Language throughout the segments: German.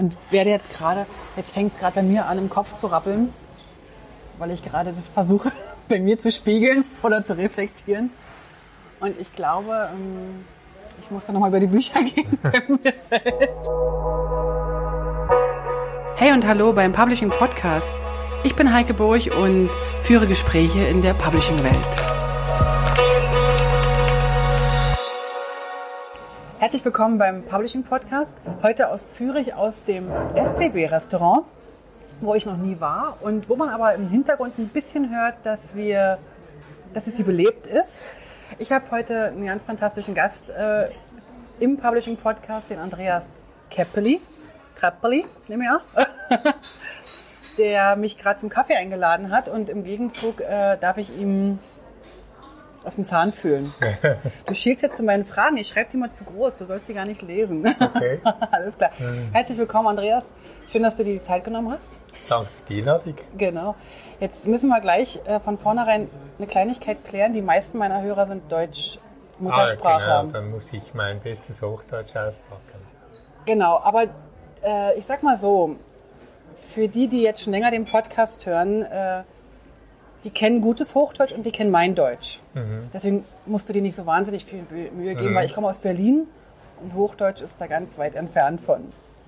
und werde jetzt gerade, jetzt fängt es gerade bei mir an, im Kopf zu rappeln, weil ich gerade das versuche, bei mir zu spiegeln oder zu reflektieren. Und ich glaube, ähm, ich muss da nochmal über die Bücher gehen bei mir selbst. Hey und hallo beim Publishing Podcast. Ich bin Heike Burg und führe Gespräche in der Publishing-Welt. Herzlich willkommen beim Publishing Podcast. Heute aus Zürich, aus dem SBB-Restaurant, wo ich noch nie war und wo man aber im Hintergrund ein bisschen hört, dass, wir, dass es hier belebt ist. Ich habe heute einen ganz fantastischen Gast äh, im Publishing Podcast, den Andreas Keppeli. Krappeli, nehme ich auch. der mich gerade zum Kaffee eingeladen hat und im Gegenzug äh, darf ich ihm auf den Zahn fühlen. Du schielst jetzt zu meinen Fragen. Ich schreibe die mal zu groß. Du sollst die gar nicht lesen. Okay. Alles klar. Mhm. Herzlich willkommen, Andreas. Schön, dass du dir die Zeit genommen hast. Danke für die Einladung. Genau. Jetzt müssen wir gleich äh, von vornherein eine Kleinigkeit klären. Die meisten meiner Hörer sind Deutsch Muttersprache. Ah, genau. Dann muss ich mein bestes Hochdeutsch auspacken. Genau. Aber äh, ich sag mal so, für die, die jetzt schon länger den Podcast hören, äh, die kennen gutes Hochdeutsch und die kennen mein Deutsch. Mhm. Deswegen musst du dir nicht so wahnsinnig viel Mühe geben, mhm. weil ich komme aus Berlin und Hochdeutsch ist da ganz weit entfernt von.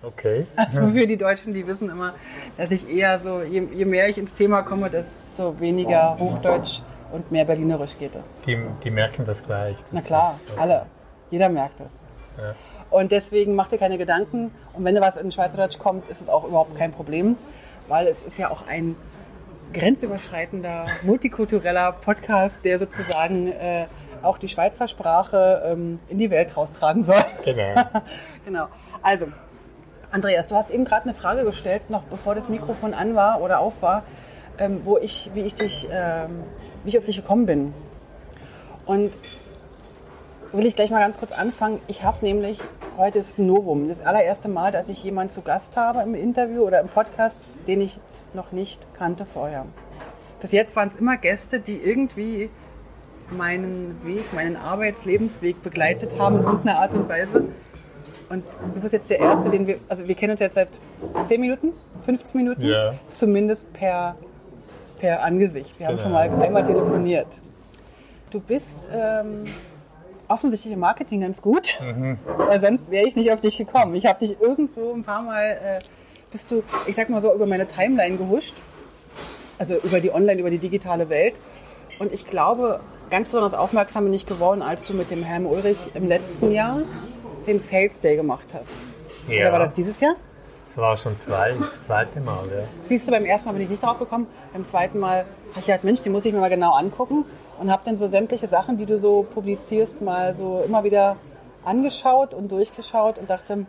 Okay. Also für die Deutschen, die wissen immer, dass ich eher so, je, je mehr ich ins Thema komme, desto weniger Hochdeutsch und mehr Berlinerisch geht es. Die, die merken das gleich. Das Na klar, alle. Jeder merkt es. Ja. Und deswegen mach dir keine Gedanken. Und wenn da was in Schweizerdeutsch kommt, ist es auch überhaupt kein Problem, weil es ist ja auch ein grenzüberschreitender, multikultureller Podcast, der sozusagen äh, auch die Schweizer Sprache ähm, in die Welt raustragen soll. Genau. genau. Also, Andreas, du hast eben gerade eine Frage gestellt, noch bevor das Mikrofon an war oder auf war, ähm, wo ich, wie ich dich, ähm, wie ich auf dich gekommen bin. Und will ich gleich mal ganz kurz anfangen. Ich habe nämlich, heute ist ein Novum, das allererste Mal, dass ich jemanden zu Gast habe im Interview oder im Podcast, den ich noch nicht kannte vorher. Bis jetzt waren es immer Gäste, die irgendwie meinen Weg, meinen Arbeitslebensweg begleitet haben in irgendeiner Art und Weise. Und du bist jetzt der Erste, den wir, also wir kennen uns jetzt seit 10 Minuten, 15 Minuten, ja. zumindest per, per Angesicht. Wir haben genau. schon mal einmal telefoniert. Du bist ähm, offensichtlich im Marketing ganz gut, mhm. weil sonst wäre ich nicht auf dich gekommen. Ich habe dich irgendwo ein paar Mal äh, bist du, ich sag mal so, über meine Timeline gehuscht. Also über die Online, über die digitale Welt. Und ich glaube, ganz besonders aufmerksam bin ich geworden, als du mit dem Herrn Ulrich im letzten Jahr den Sales Day gemacht hast. Ja. Oder war das dieses Jahr? Das war schon zwei, das zweite Mal, ja. Siehst du, beim ersten Mal bin ich nicht drauf gekommen. Beim zweiten Mal habe ich gedacht, Mensch, die muss ich mir mal genau angucken. Und habe dann so sämtliche Sachen, die du so publizierst, mal so immer wieder angeschaut und durchgeschaut und dachte,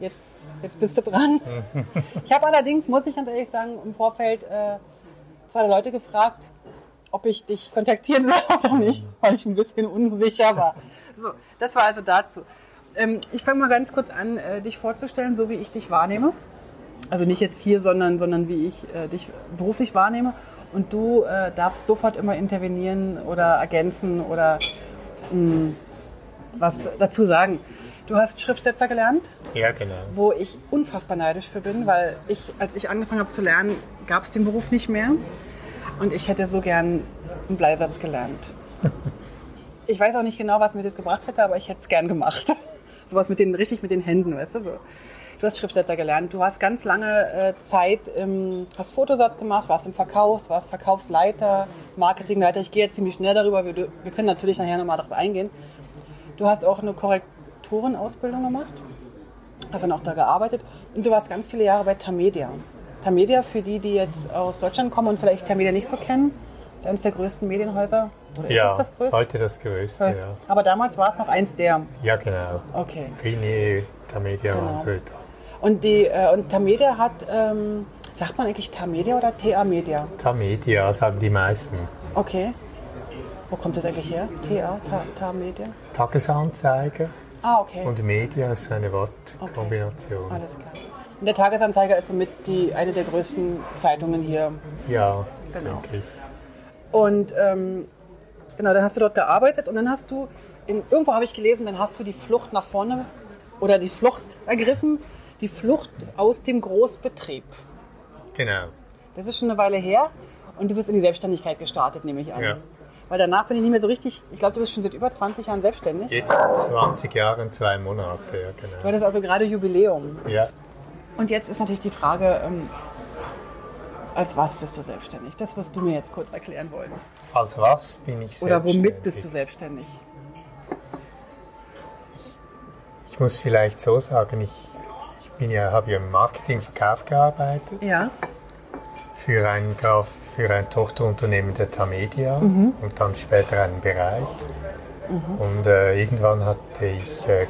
jetzt, jetzt bist du dran. Ich habe allerdings, muss ich ganz ehrlich sagen, im Vorfeld äh, zwei Leute gefragt, ob ich dich kontaktieren soll oder nicht, weil ich ein bisschen unsicher war. So, das war also dazu. Ähm, ich fange mal ganz kurz an, äh, dich vorzustellen, so wie ich dich wahrnehme. Also nicht jetzt hier, sondern, sondern wie ich äh, dich beruflich wahrnehme. Und du äh, darfst sofort immer intervenieren oder ergänzen oder mh, hm, was dazu sagen. Du hast Schriftsetzer gelernt? Ja, genau. Wo ich unfassbar neidisch für bin, weil ich, als ich angefangen habe zu lernen, gab es den Beruf nicht mehr. Und ich hätte so gern einen Bleisatz gelernt. ich weiß auch nicht genau, was mir das gebracht hätte, aber ich hätte es gern gemacht. Sowas mit den, richtig mit den Händen, weißt du, so. Du hast Schriftsetzer gelernt. Du hast ganz lange äh, Zeit, im, hast Fotosatz gemacht, warst im Verkauf, warst Verkaufsleiter, Marketingleiter. Ich gehe jetzt ziemlich schnell darüber. Wir, wir können natürlich nachher nochmal darauf eingehen. Du hast auch eine Korrektur Autorenausbildung gemacht, hast dann auch da gearbeitet und du warst ganz viele Jahre bei Tamedia. Tamedia, für die, die jetzt aus Deutschland kommen und vielleicht Tamedia nicht so kennen, ist eines der größten Medienhäuser. Oder ja, ist das größte? heute das größte, ja. Aber damals war es noch eins der. Ja, genau. Okay. Rini, Tamedia genau. und so weiter. Und, die, äh, und Tamedia hat, ähm, sagt man eigentlich Tamedia oder TA Media? Tamedia sagen die meisten. Okay. Wo kommt das eigentlich her? TA, Ta, Ta Media? Tagesanzeiger. Ah, okay. Und Media ist eine Wortkombination. Okay. Alles klar. Und der Tagesanzeiger ist somit die, eine der größten Zeitungen hier. Ja, genau. denke ich. Und ähm, genau, dann hast du dort gearbeitet und dann hast du, in, irgendwo habe ich gelesen, dann hast du die Flucht nach vorne oder die Flucht ergriffen die Flucht aus dem Großbetrieb. Genau. Das ist schon eine Weile her und du bist in die Selbstständigkeit gestartet, nehme ich an. Ja. Weil danach bin ich nicht mehr so richtig, ich glaube, du bist schon seit über 20 Jahren selbstständig. Jetzt 20 Jahre und zwei Monate, ja, genau. hattest also gerade Jubiläum. Ja, Und jetzt ist natürlich die Frage, ähm, als was bist du selbstständig? Das wirst du mir jetzt kurz erklären wollen. als was bin ich Oder womit selbstständig? bist du selbstständig? Ich muss vielleicht so sagen, ich, ich bin ja, habe ja im Marketing Verkauf gearbeitet Ja. Für ein, Graf- für ein Tochterunternehmen der Tamedia Mhm. und dann später einen Bereich. Und äh, irgendwann hatte ich äh,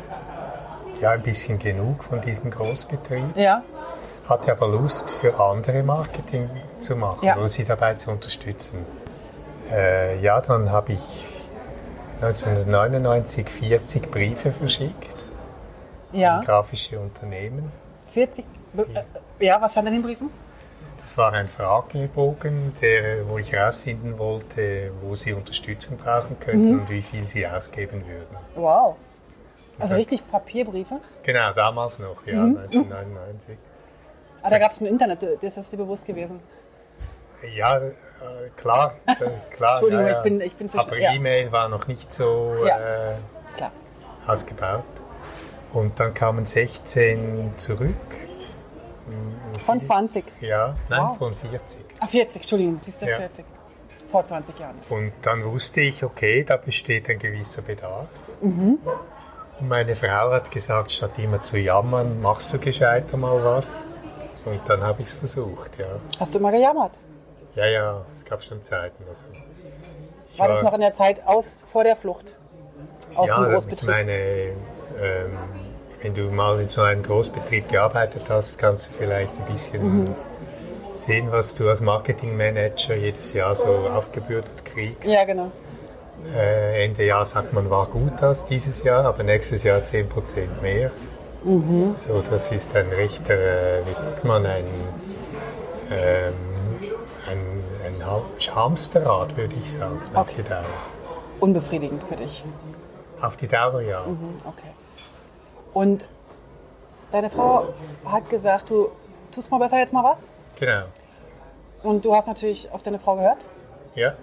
ja ein bisschen genug von diesem Großbetrieb, Ja. hatte aber Lust für andere Marketing zu machen Ja. oder sie dabei zu unterstützen. Äh, ja, dann habe ich 1999 40 Briefe verschickt Ja. grafische Unternehmen. 40. Be- äh, Ja, was stand in den Briefen? Das war ein Fragebogen, der, wo ich herausfinden wollte, wo sie Unterstützung brauchen könnten Mhm. und wie viel sie ausgeben würden. Wow. Also Okay. richtig Papierbriefe? Genau, damals noch, ja, Mhm. 1999. Ah, da gab es ein Internet, das ist dir bewusst gewesen. Ja, äh, klar, klar. Entschuldigung, ja, ja. ich bin- ich bin zwischen- Aber ja. E-Mail war noch nicht so äh, ausgebaut. Und dann kamen 16 zurück. Von 20. Ja, nein, Wow. von 40. Ah, 40, Entschuldigung, siehst du, Ja. 40. Vor 20 Jahren. Und dann wusste ich, okay, da besteht ein gewisser Bedarf. Mhm. Und meine Frau hat gesagt, statt immer zu jammern, machst du gescheiter mal was. Und dann habe ich es versucht, ja. Hast du immer gejammert? Ja, ja, es gab schon Zeiten. Also ich War das noch in der Zeit aus vor der Flucht? Aus ja, dem ich Großbetrieb? meine, ähm, wenn du mal in so einem Großbetrieb gearbeitet hast, kannst du vielleicht ein bisschen Mhm. sehen, was du als Marketingmanager jedes Jahr so aufgebürdet kriegst. Ja, genau. Äh, Ende Jahr sagt man, war gut aus dieses Jahr, aber nächstes Jahr 10% mehr. Mhm. So, das ist ein rechter, äh, wie sagt man, ein, ähm, ein, ein Ha- Hamsterrad, würde ich sagen, auf Okay. die Dauer. Unbefriedigend für dich. Auf die Dauer, ja. Mhm, okay. Und deine Frau hat gesagt, du tust mal besser jetzt mal was. Genau. Und du hast natürlich auf deine Frau gehört. Ja,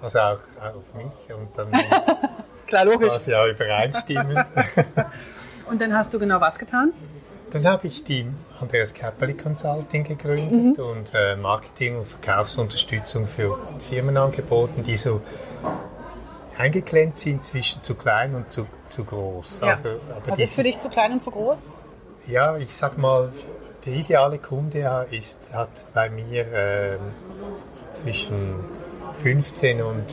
also auch auf mich und dann Klar, logisch. war es ja übereinstimmen. Und dann hast du genau was getan? Dann habe ich die Andreas Käpperli Consulting gegründet Mhm. und äh, Marketing- und Verkaufsunterstützung für Firmen angeboten, die so eingeklemmt sind zwischen zu klein und zu, zu groß. Ja. Also, Was ist für dich zu klein und zu groß? Ja, ich sag mal, der ideale Kunde ist, hat bei mir ähm, zwischen 15 und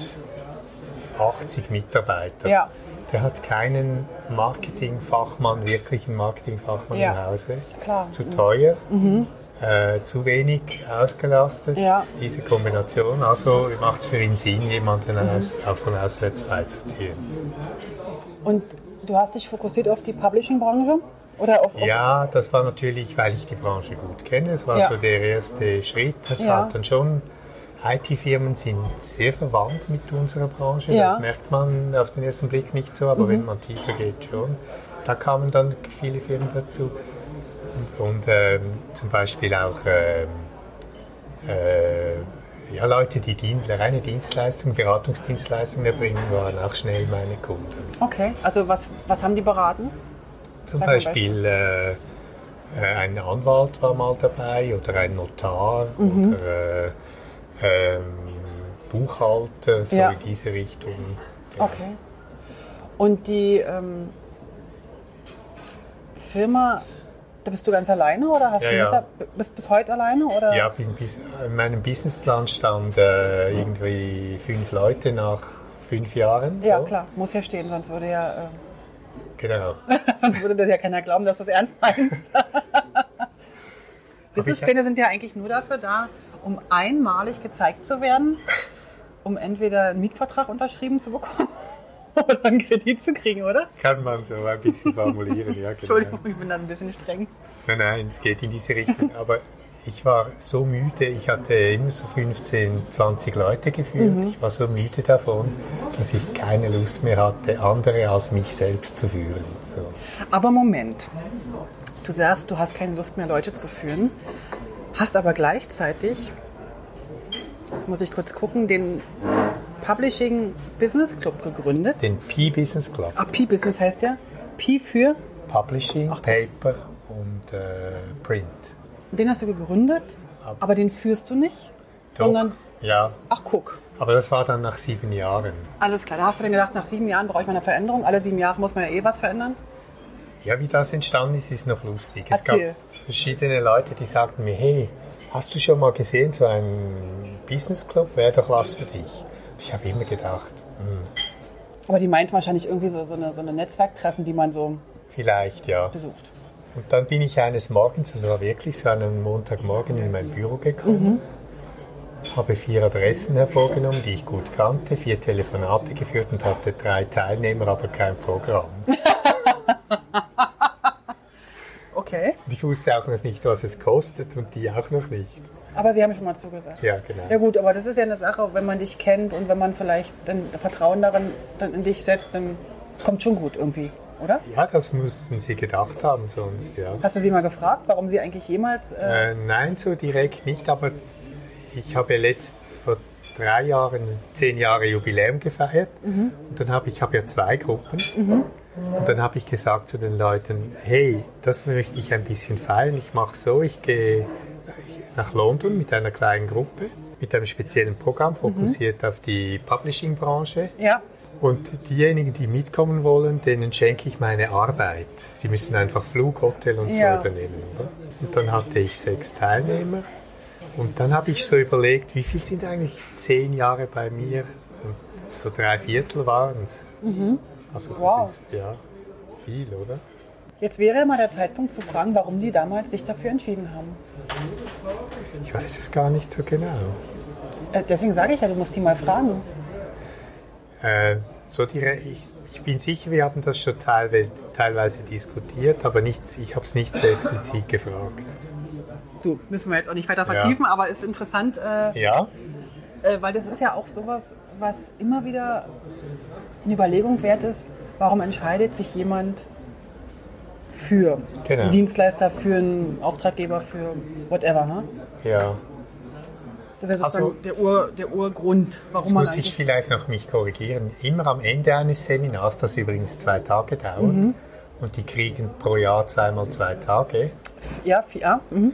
80 Mitarbeiter. Ja. Der hat keinen Marketingfachmann, wirklichen Marketingfachmann Ja. im Hause. Klar. Zu teuer, äh, zu wenig ausgelastet, Ja. diese Kombination. Also macht es für ihn Sinn, jemanden aus, auch von auswärts beizuziehen. Und du hast dich fokussiert auf die Publishing-Branche? Oder auf, auf Ja, das war natürlich, weil ich die Branche gut kenne. Es war Ja. so der erste Schritt. Das Ja. hat dann schon. IT-Firmen sind sehr verwandt mit unserer Branche. Ja. Mhm. Das merkt man auf den ersten Blick nicht so, aber wenn man tiefer geht schon. Da kamen dann viele Firmen dazu. Und, ähm, zum Beispiel auch ähm, äh, ja, Leute, die Dien reine Dienstleistungen, Beratungsdienstleistungen erbringen, waren auch schnell meine Kunden. Okay, also was, was haben die beraten? Zum Sag Beispiel äh, äh, ein Anwalt war mal dabei oder ein Notar Mhm. oder äh, ähm, Buchhalter, so Ja. in diese Richtung. Okay. Und die ähm, Firma, da bist du ganz alleine oder hast Ja, du ja. Bist bis heute alleine oder? Ja, in meinem Businessplan stand äh, irgendwie fünf Leute nach fünf Jahren. Ja, so. klar, muss ja stehen, sonst würde ja, äh, Genau. sonst würde das ja keiner glauben, dass du es ernst meinst. Businesspläne sind ja eigentlich nur dafür da, um einmalig gezeigt zu werden, um entweder einen Mietvertrag unterschrieben zu bekommen oder einen Kredit zu kriegen, oder? Kann man so ein bisschen formulieren, ja, genau. Entschuldigung, ich bin da ein bisschen streng. Nein, nein, es geht in diese Richtung. Aber ich war so müde, ich hatte immer so 15, 20 Leute geführt. Mhm. Ich war so müde davon, dass ich keine Lust mehr hatte, andere als mich selbst zu führen. So. Aber Moment. Du sagst, du hast keine Lust mehr, Leute zu führen, hast aber gleichzeitig, jetzt muss ich kurz gucken, den Publishing Business Club gegründet. Den P-Business Club. Ah, P-Business heißt ja? P für? Publishing, Paper und äh, Print. Den hast du gegründet, aber den führst du nicht, Doch, sondern, ja, ach guck. aber das war dann nach sieben Jahren. Alles klar, da hast du dann gedacht, nach sieben Jahren brauche ich mal eine Veränderung. Alle sieben Jahre muss man ja eh was verändern. Ja, wie das entstanden ist, ist noch lustig. Es gab verschiedene Leute, die sagten mir, hey, hast du schon mal gesehen, so ein Business Club wäre doch was für dich. Ich habe immer gedacht, hm, Aber die meint wahrscheinlich irgendwie so, so, eine, so eine Netzwerktreffen, die man so vielleicht ja. besucht. Und dann bin ich eines Morgens, also war wirklich so an einem Montagmorgen in mein Büro gekommen, habe vier Adressen hervorgenommen, die ich gut kannte, vier Telefonate geführt und hatte drei Teilnehmer, aber kein Programm. Okay. Und ich wusste auch noch nicht, was es kostet und die auch noch nicht. Aber sie haben schon mal zugesagt. Ja, genau. Ja gut, aber das ist ja eine Sache, wenn man dich kennt und wenn man vielleicht dann Vertrauen darin dann in dich setzt, dann es kommt schon gut irgendwie, oder? Ja, das mussten sie gedacht haben sonst, ja. Hast du sie mal gefragt, warum sie eigentlich jemals... Äh, Äh, nein, so direkt nicht, aber ich habe letzt vor drei Jahren zehn Jahre Jubiläum gefeiert und dann habe ich habe ja zwei Gruppen und dann habe ich gesagt zu den Leuten, hey, das möchte ich ein bisschen feiern. Ich mache so, ich gehe nach London mit einer kleinen Gruppe mit einem speziellen Programm fokussiert auf die Publishing-Branche ja, und diejenigen, die mitkommen wollen, denen schenke ich meine Arbeit. Sie müssen einfach Flug, Hotel und Ja. so übernehmen, oder? Und dann hatte ich sechs Teilnehmer. Und dann habe ich so überlegt, wie viel sind eigentlich zehn Jahre bei mir? Und so drei Viertel waren es. Also das Mhm. Wow. ist ja viel, oder? Jetzt wäre mal der Zeitpunkt zu fragen, warum die damals sich dafür entschieden haben. Ich weiß es gar nicht so genau. Äh, deswegen sage ich ja, du musst die mal fragen. Äh, so die, Re- ich, ich bin sicher, wir haben das schon teilweise, teilweise diskutiert, aber nicht, ich habe es nicht so explizit gefragt. Du, müssen wir jetzt auch nicht weiter vertiefen, aber ist interessant, äh, Ja? äh, weil das ist ja auch sowas, was immer wieder eine Überlegung wert ist, warum entscheidet sich jemand für Genau. einen Dienstleister, für einen Auftraggeber, für whatever. Ne? Ja. Das wäre sozusagen Also- der, Ur, der Urgrund, warum man muss ich vielleicht noch mich korrigieren. Immer am Ende eines Seminars, das übrigens zwei Tage dauert, Mhm. und die kriegen pro Jahr zweimal zwei Tage, Ja, ja, mhm.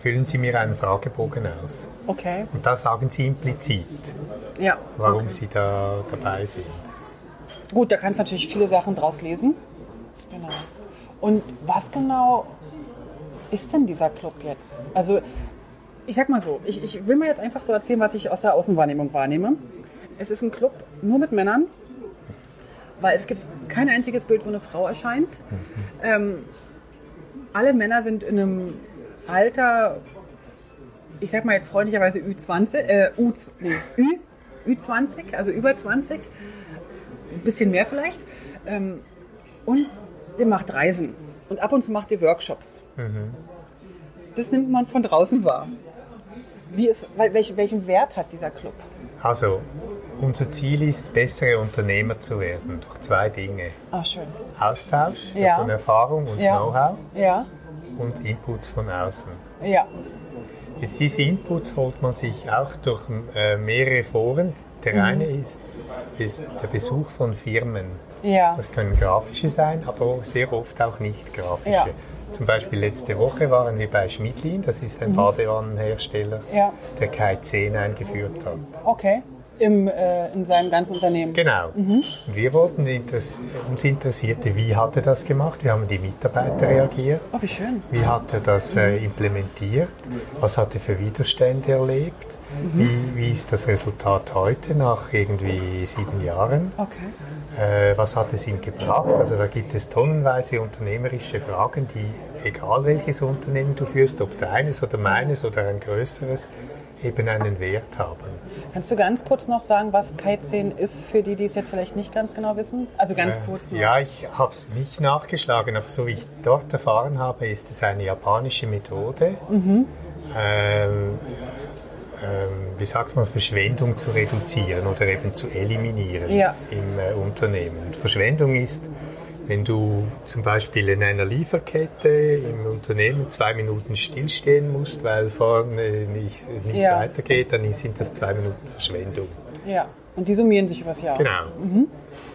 füllen sie mir einen Fragebogen aus. okay. Und da sagen sie implizit, Ja, warum sie da dabei sind. Gut, da kannst du natürlich viele Sachen draus lesen. Genau. Und was genau ist denn dieser Club jetzt? Also, ich sag mal so, ich, ich will mal jetzt einfach so erzählen, was ich aus der Außenwahrnehmung wahrnehme. Es ist ein Club nur mit Männern, weil es gibt kein einziges Bild, wo eine Frau erscheint. Ähm, alle Männer sind in einem Alter, ich sag mal jetzt freundlicherweise Ü20, äh, U, nee, Ü, Ü20, also über 20 ein bisschen mehr vielleicht. Ähm, und der macht Reisen. Und ab und zu macht ihr Workshops. Das nimmt man von draußen wahr. Wie weil, welch, welchen Wert hat dieser Club? Also, unser Ziel ist, bessere Unternehmer zu werden durch zwei Dinge. Ah, schön. Austausch Ja. von Erfahrung und Ja. Know-how Ja, und Inputs von außen. ja, Jetzt diese Inputs holt man sich auch durch äh, mehrere Foren. Der Mhm. eine ist, ist der Besuch von Firmen. Ja. Das können grafische sein, aber sehr oft auch nicht grafische. Ja. Zum Beispiel letzte Woche waren wir bei Schmidlin, das ist ein Badewannenhersteller, Mhm. Ja. der Kai 10 eingeführt hat. Okay. Im, äh, in seinem ganzen Unternehmen. Genau. Mhm. Wir wollten interess uns interessierte, wie hat er das gemacht? Wie haben die Mitarbeiter reagiert? Oh, wie schön. Wie hat er das äh, implementiert? Was hat er für Widerstände erlebt? Wie, wie ist das Resultat heute nach irgendwie sieben Jahren? Okay. Äh, was hat es ihm gebracht? Also da gibt es tonnenweise unternehmerische Fragen, die, egal welches Unternehmen du führst, ob deines oder meines oder ein größeres, eben einen Wert haben. Kannst du ganz kurz noch sagen, was 10 ist für die, die es jetzt vielleicht nicht ganz genau wissen? Also ganz kurz nur. Äh, Ja, ich habe es nicht nachgeschlagen, aber so wie ich dort erfahren habe, ist es eine japanische Methode, Mhm. ähm, wie sagt man, Verschwendung zu reduzieren oder eben zu eliminieren Ja. im äh, Unternehmen. Und Verschwendung ist, Wenn du zum Beispiel in einer Lieferkette im Unternehmen zwei Minuten stillstehen musst, weil vorne nicht, nicht Ja. weitergeht, dann sind das zwei Minuten Verschwendung. Ja. Und die summieren sich übers Jahr. Genau.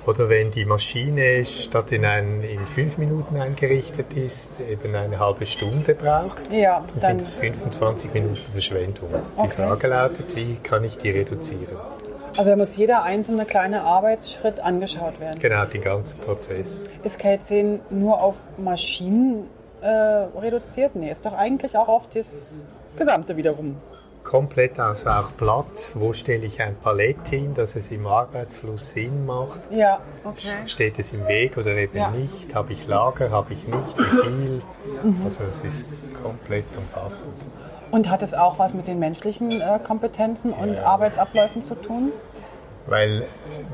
Oder wenn die Maschine statt in, ein, in fünf Minuten eingerichtet ist, eben eine halbe Stunde braucht, Ja, dann dann. sind das 25 Minuten Verschwendung. Die Okay. Frage lautet, wie kann ich die reduzieren? Also da muss jeder einzelne kleine Arbeitsschritt angeschaut werden. Genau, den ganzen Prozess. Ist K10 nur auf Maschinen äh, reduziert? Nee, ist doch eigentlich auch auf das Gesamte wiederum. Komplett also auch Platz, wo stelle ich ein Palett hin, dass es im Arbeitsfluss Sinn macht. Ja, okay. Steht es im Weg oder eben Ja. nicht? Habe ich Lager, habe ich nicht? Wie viel? Also es ist komplett umfassend. Und hat es auch was mit den menschlichen äh, Kompetenzen und Ja. Arbeitsabläufen zu tun? Weil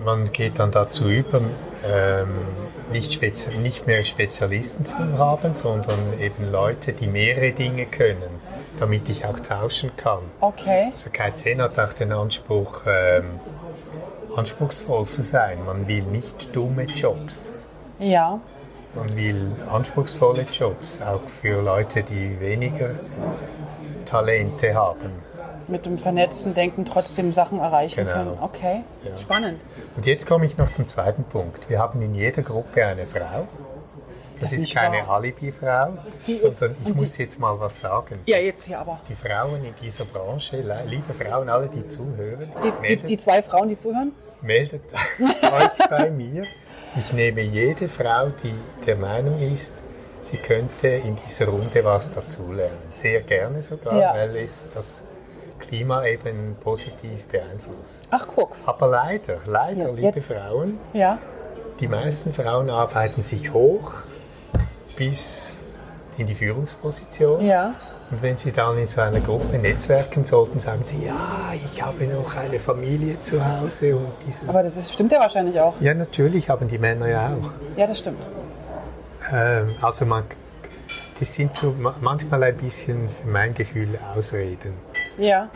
man geht dann dazu über, ähm, nicht, nicht mehr Spezialisten zu haben, sondern eben Leute, die mehrere Dinge können, damit ich auch tauschen kann. Okay. Also K10 hat auch den Anspruch, ähm, anspruchsvoll zu sein. Man will nicht dumme Jobs. Ja. Man will anspruchsvolle Jobs, auch für Leute, die weniger Talente haben. Mit dem vernetzten Denken trotzdem Sachen erreichen Genau. können. Okay. Ja. Spannend. Und jetzt komme ich noch zum zweiten Punkt. Wir haben in jeder Gruppe eine Frau. Das, Das ist keine. Alibi-Frau, Die sondern ich die- muss jetzt mal was sagen. Ja, jetzt hier aber. Die Frauen in dieser Branche, liebe Frauen, alle, die zuhören, Die, die, meldet, die zwei Frauen, die zuhören? meldet euch bei mir. Ich nehme jede Frau, die der Meinung ist, sie könnte in dieser Runde was dazulernen. Sehr gerne sogar, Ja. weil es das Klima eben positiv beeinflusst. Ach, guck. Aber leider, leider, Ja, liebe jetzt- Frauen, Ja. die meisten Frauen arbeiten sich hoch bis in die Führungsposition. Ja. Und wenn sie dann in so einer Gruppe netzwerken sollten, sagen sie, ja, ich habe noch eine Familie zu Hause und dieses. Aber das ist, stimmt ja wahrscheinlich auch. ja, natürlich haben die Männer ja auch. Ja, das stimmt. Ähm, also man, das sind so ma- manchmal ein bisschen für mein Gefühl Ausreden. Ja.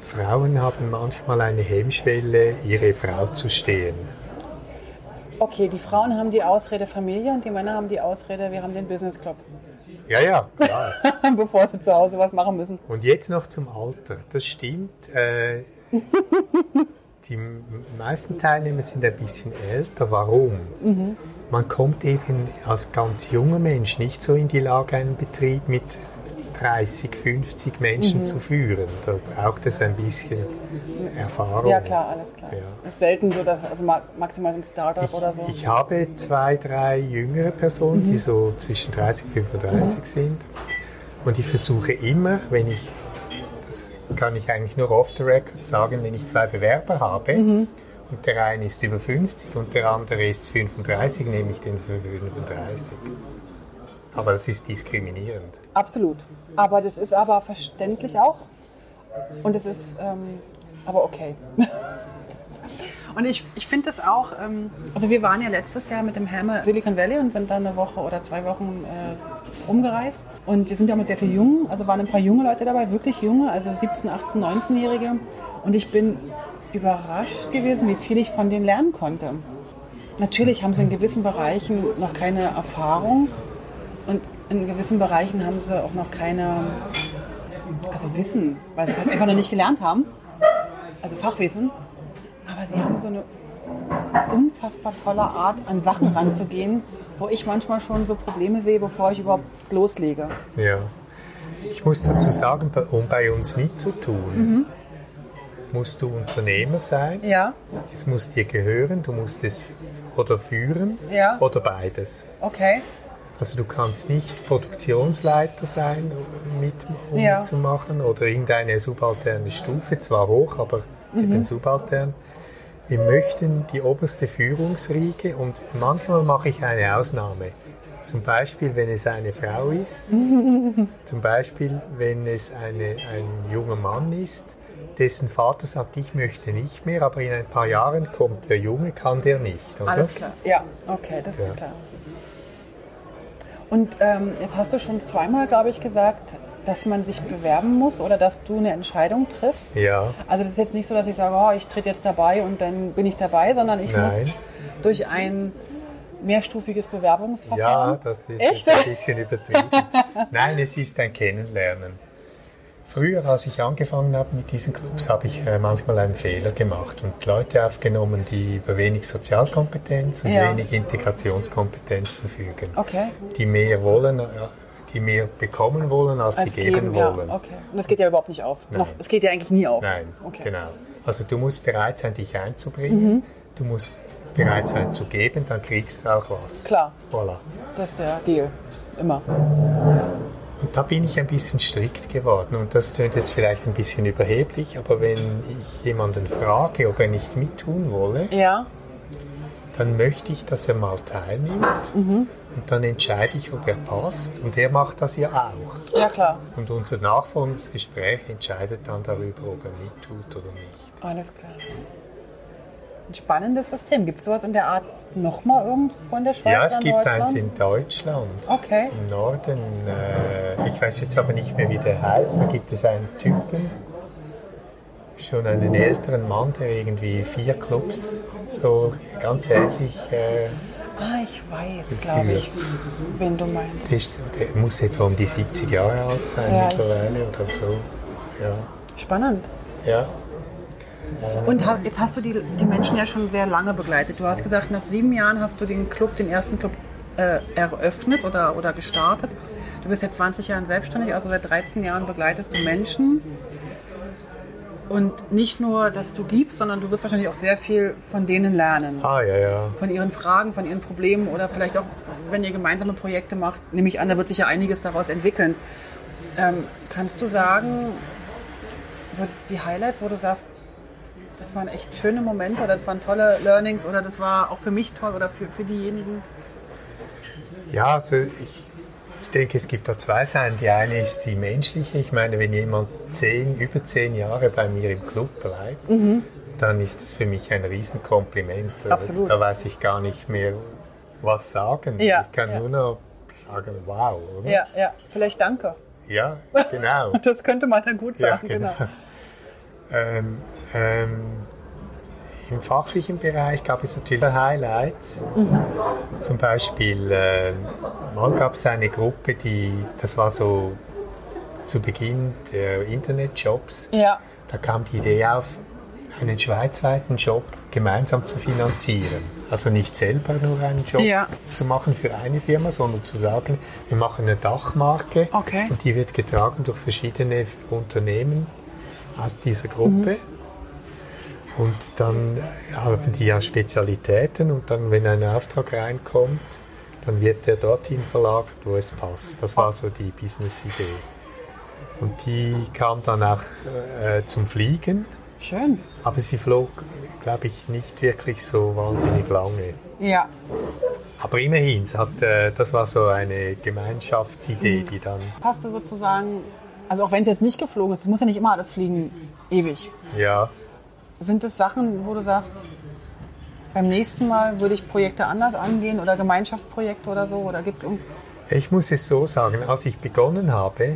Frauen haben manchmal eine Hemmschwelle, ihre Frau zu stehen. Okay, die Frauen haben die Ausrede Familie und die Männer haben die Ausrede, wir haben den Business Club. Ja, ja, klar. Bevor sie zu Hause was machen müssen. Und jetzt noch zum Alter. Das stimmt. Äh, die meisten Teilnehmer sind ein bisschen älter. Warum? Man kommt eben als ganz junger Mensch nicht so in die Lage, einen Betrieb mit 30, 50 Menschen zu führen. Da braucht es ein bisschen Erfahrung. Ja, klar, alles klar. Ja. Ist selten so, dass, also ma- maximal ein Startup Ich, oder so. ich habe zwei, drei jüngere Personen, die so zwischen 30 und 35 sind. Und ich versuche immer, wenn ich, das kann ich eigentlich nur off the record sagen, wenn ich zwei Bewerber habe und der eine ist über 50 und der andere ist 35, nehme ich den für 35. Aber das ist diskriminierend. Absolut. Aber das ist aber verständlich auch. Und es ist ähm, aber okay. Und ich, ich finde das auch, ähm, also wir waren ja letztes Jahr mit dem Helme Silicon Valley und sind dann eine Woche oder zwei Wochen äh, rumgereist. Und wir sind ja mit sehr viel Jungen, also waren ein paar junge Leute dabei, wirklich junge, also 17, 18, 19-Jährige. Und ich bin überrascht gewesen, wie viel ich von denen lernen konnte. Natürlich haben sie in gewissen Bereichen noch keine Erfahrung und in gewissen Bereichen haben sie auch noch keine, also Wissen, weil sie es halt einfach noch nicht gelernt haben, also Fachwissen. Aber sie haben so eine unfassbar tolle Art, an Sachen ranzugehen, wo ich manchmal schon so Probleme sehe, bevor ich überhaupt loslege. Ja. Ich muss dazu sagen, um bei uns mitzutun, musst du Unternehmer sein. Ja, Es muss dir gehören, du musst es oder führen Ja. oder beides. okay. Also du kannst nicht Produktionsleiter sein, um, mit, um Ja. mitzumachen oder irgendeine subalterne Stufe, zwar hoch, aber Mhm. eben subaltern. Wir möchten die oberste Führungsriege und manchmal mache ich eine Ausnahme. Zum Beispiel, wenn es eine Frau ist, zum Beispiel, wenn es eine, ein junger Mann ist, dessen Vater sagt, ich möchte nicht mehr, aber in ein paar Jahren kommt der Junge, kann der nicht. Oder? Alles klar. Ja, okay, das Ja. ist klar. Und ähm, jetzt hast du schon zweimal, glaube ich, gesagt, dass man sich bewerben muss oder dass du eine Entscheidung triffst. Ja. Also das ist jetzt nicht so, dass ich sage, oh, ich trete jetzt dabei und dann bin ich dabei, sondern ich Nein. muss durch ein mehrstufiges Ja, Bewerbungsverfahren? das ist Echt? ein bisschen übertrieben. Nein, es ist ein Kennenlernen. Früher, als ich angefangen habe mit diesen Clubs, habe ich äh, manchmal einen Fehler gemacht und Leute aufgenommen, die über wenig Sozialkompetenz und Ja. wenig Integrationskompetenz verfügen. Okay. Die mehr wollen, äh, die mehr bekommen wollen, als, Als sie geben, geben, ja. wollen. Okay. Und das geht ja überhaupt nicht auf. Nein. Noch, es geht ja eigentlich nie auf. Nein, Okay. genau. Also du musst bereit sein, dich einzubringen. Mhm. Du musst bereit sein zu geben, dann kriegst du auch was. Klar, Voilà. das ist der Deal. Immer. Und da bin ich ein bisschen strikt geworden. Und das klingt jetzt vielleicht ein bisschen überheblich, aber wenn ich jemanden frage, ob er nicht mittun wolle, Ja. dann möchte ich, dass er mal teilnimmt. Mhm. Und dann entscheide ich, ob er passt. Und er macht das ja auch. Ja, klar. Und unser nachfolgendes Gespräch entscheidet dann darüber, ob er mittut oder nicht. Alles klar. Ein spannendes System. Gibt es sowas in der Art nochmal irgendwo in der Schweiz? Ja, es gibt Deutschland? eins in Deutschland. Okay. Im Norden, äh, ich weiß jetzt aber nicht mehr, wie der heißt, da gibt es einen Typen, schon einen älteren Mann, der irgendwie vier Clubs so ganz ähnlich, äh, Ah, ich weiß, glaube ich, wen du meinst. der, ist, der muss etwa um die 70 Jahre alt sein Ja. mittlerweile oder so. Ja. Spannend. ja. Und jetzt hast du die, die Menschen ja schon sehr lange begleitet. Du hast gesagt, nach sieben Jahren hast du den Club, den ersten Club äh, eröffnet oder, oder gestartet. Du bist seit 20 Jahren selbstständig, also seit 13 Jahren begleitest du Menschen. Und nicht nur, dass du gibst, sondern du wirst wahrscheinlich auch sehr viel von denen lernen. Ah, ja, ja. Von ihren Fragen, von ihren Problemen oder vielleicht auch, wenn ihr gemeinsame Projekte macht, nehme ich an, da wird sich ja einiges daraus entwickeln. Ähm, kannst du sagen, so die Highlights, wo du sagst, das waren echt schöne Momente oder das waren tolle Learnings oder das war auch für mich toll oder für, für diejenigen? Ja, also ich, ich denke, es gibt da zwei Seiten. Die eine ist die menschliche. Ich meine, wenn jemand zehn, über zehn Jahre bei mir im Club bleibt, dann ist das für mich ein Riesenkompliment. Absolut. Da weiß ich gar nicht mehr, was sagen. Ja, ich kann ja. nur noch sagen, wow, oder? Ja, ja, vielleicht danke. Ja, genau. Das könnte man dann gut ja, sagen, genau. Ähm, ähm, Im fachlichen Bereich gab es natürlich Highlights. Zum Beispiel, äh, mal gab es eine Gruppe, die, das war so zu Beginn der Internetjobs, Ja, da kam die Idee auf, einen schweizweiten Job gemeinsam zu finanzieren. Also nicht selber nur einen Job Ja. zu machen für eine Firma, sondern zu sagen, wir machen eine Dachmarke Okay. und die wird getragen durch verschiedene Unternehmen aus dieser Gruppe. Und dann haben die ja Spezialitäten und dann, wenn ein Auftrag reinkommt, dann wird der dorthin verlagert, wo es passt. Das war so die Business-Idee. Und die kam dann auch äh, zum Fliegen, schön. aber sie flog, glaube ich, nicht wirklich so wahnsinnig lange. Ja, Aber immerhin, hat, äh, das war so eine Gemeinschaftsidee, die dann, du sozusagen, also auch wenn es jetzt nicht geflogen ist, es muss ja nicht immer alles fliegen, ewig. ja, Sind es Sachen, wo du sagst, beim nächsten Mal würde ich Projekte anders angehen oder Gemeinschaftsprojekte oder so? Oder gibt es Ich muss es so sagen, als ich begonnen habe,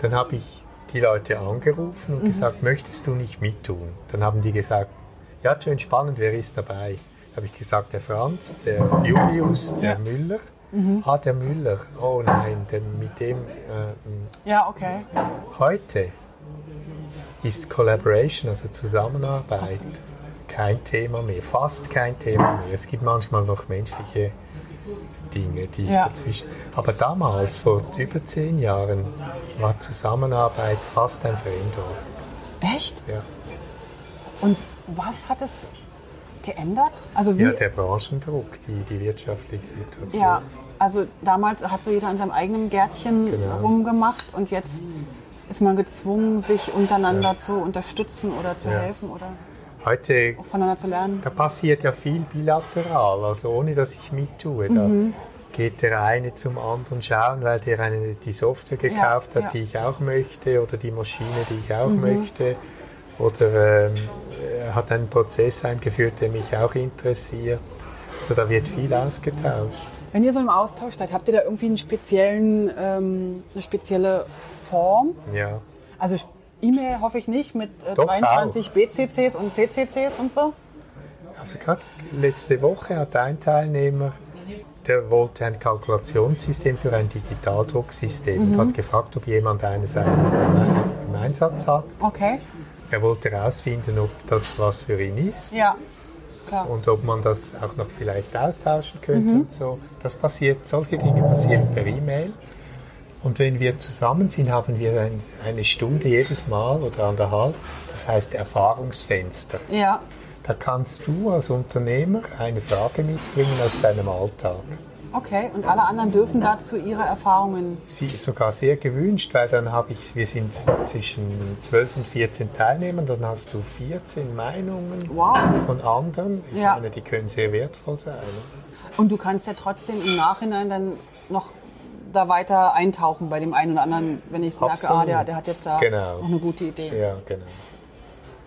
dann habe ich die Leute angerufen und gesagt, möchtest du nicht mittun? Dann haben die gesagt, ja, schön spannend, wer ist dabei? Da habe ich gesagt, der Franz, der Julius, der Ja. Müller. Ah, der Müller. Oh nein, der, mit dem. Äh, Ja, okay. heute ist Collaboration, also Zusammenarbeit, kein Thema mehr. Fast kein Thema mehr. Es gibt manchmal noch menschliche Dinge, die Ja. dazwischen. Aber damals, vor über zehn Jahren, war Zusammenarbeit fast ein Fremdwort. Echt? Ja, Und was hat es geändert? Also wie? ja der Branchendruck, die, die wirtschaftliche Situation. Ja, also damals hat so jeder an seinem eigenen Gärtchen Genau. rumgemacht und jetzt ist man gezwungen, sich untereinander zu unterstützen oder zu Ja. helfen oder Heute auch voneinander zu lernen. Da passiert ja viel bilateral, also ohne dass ich mittue. Da Mhm. geht der eine zum anderen schauen, weil der eine die Software gekauft hat, ja. Mhm. die ich auch möchte, oder die Maschine, die ich auch möchte, oder ähm, hat einen Prozess eingeführt, der mich auch interessiert. Also da wird viel ausgetauscht. Wenn ihr so im Austausch seid, habt ihr da irgendwie einen speziellen, ähm, eine spezielle Form? Ja. Also E-Mail hoffe ich nicht mit äh, Doch, 22 BCCs und CCCs und so? Also gerade letzte Woche hat ein Teilnehmer der wollte ein Kalkulationssystem für ein Digitaldrucksystem und hat gefragt, ob jemand eines ein- im Einsatz hat. Okay. Er wollte herausfinden, ob das was für ihn ist Ja. Klar. und ob man das auch noch vielleicht austauschen könnte und so. Das passiert, solche Dinge passieren per E-Mail. Und wenn wir zusammen sind, haben wir ein, eine Stunde jedes Mal oder anderthalb. Das heißt Erfahrungsfenster. Ja. Da kannst du als Unternehmer eine Frage mitbringen aus deinem Alltag. Okay. Und alle anderen dürfen dazu ihre Erfahrungen. Sie ist sogar sehr gewünscht, weil dann habe ich, wir sind zwischen 12 und 14 Teilnehmern, dann hast du 14 Meinungen Wow. von anderen. Ich Ja. meine, die können sehr wertvoll sein. Und du kannst ja trotzdem im Nachhinein dann noch da weiter eintauchen bei dem einen oder anderen, wenn ich merke, ah, der, der hat jetzt da Genau. noch eine gute Idee. Ja, genau.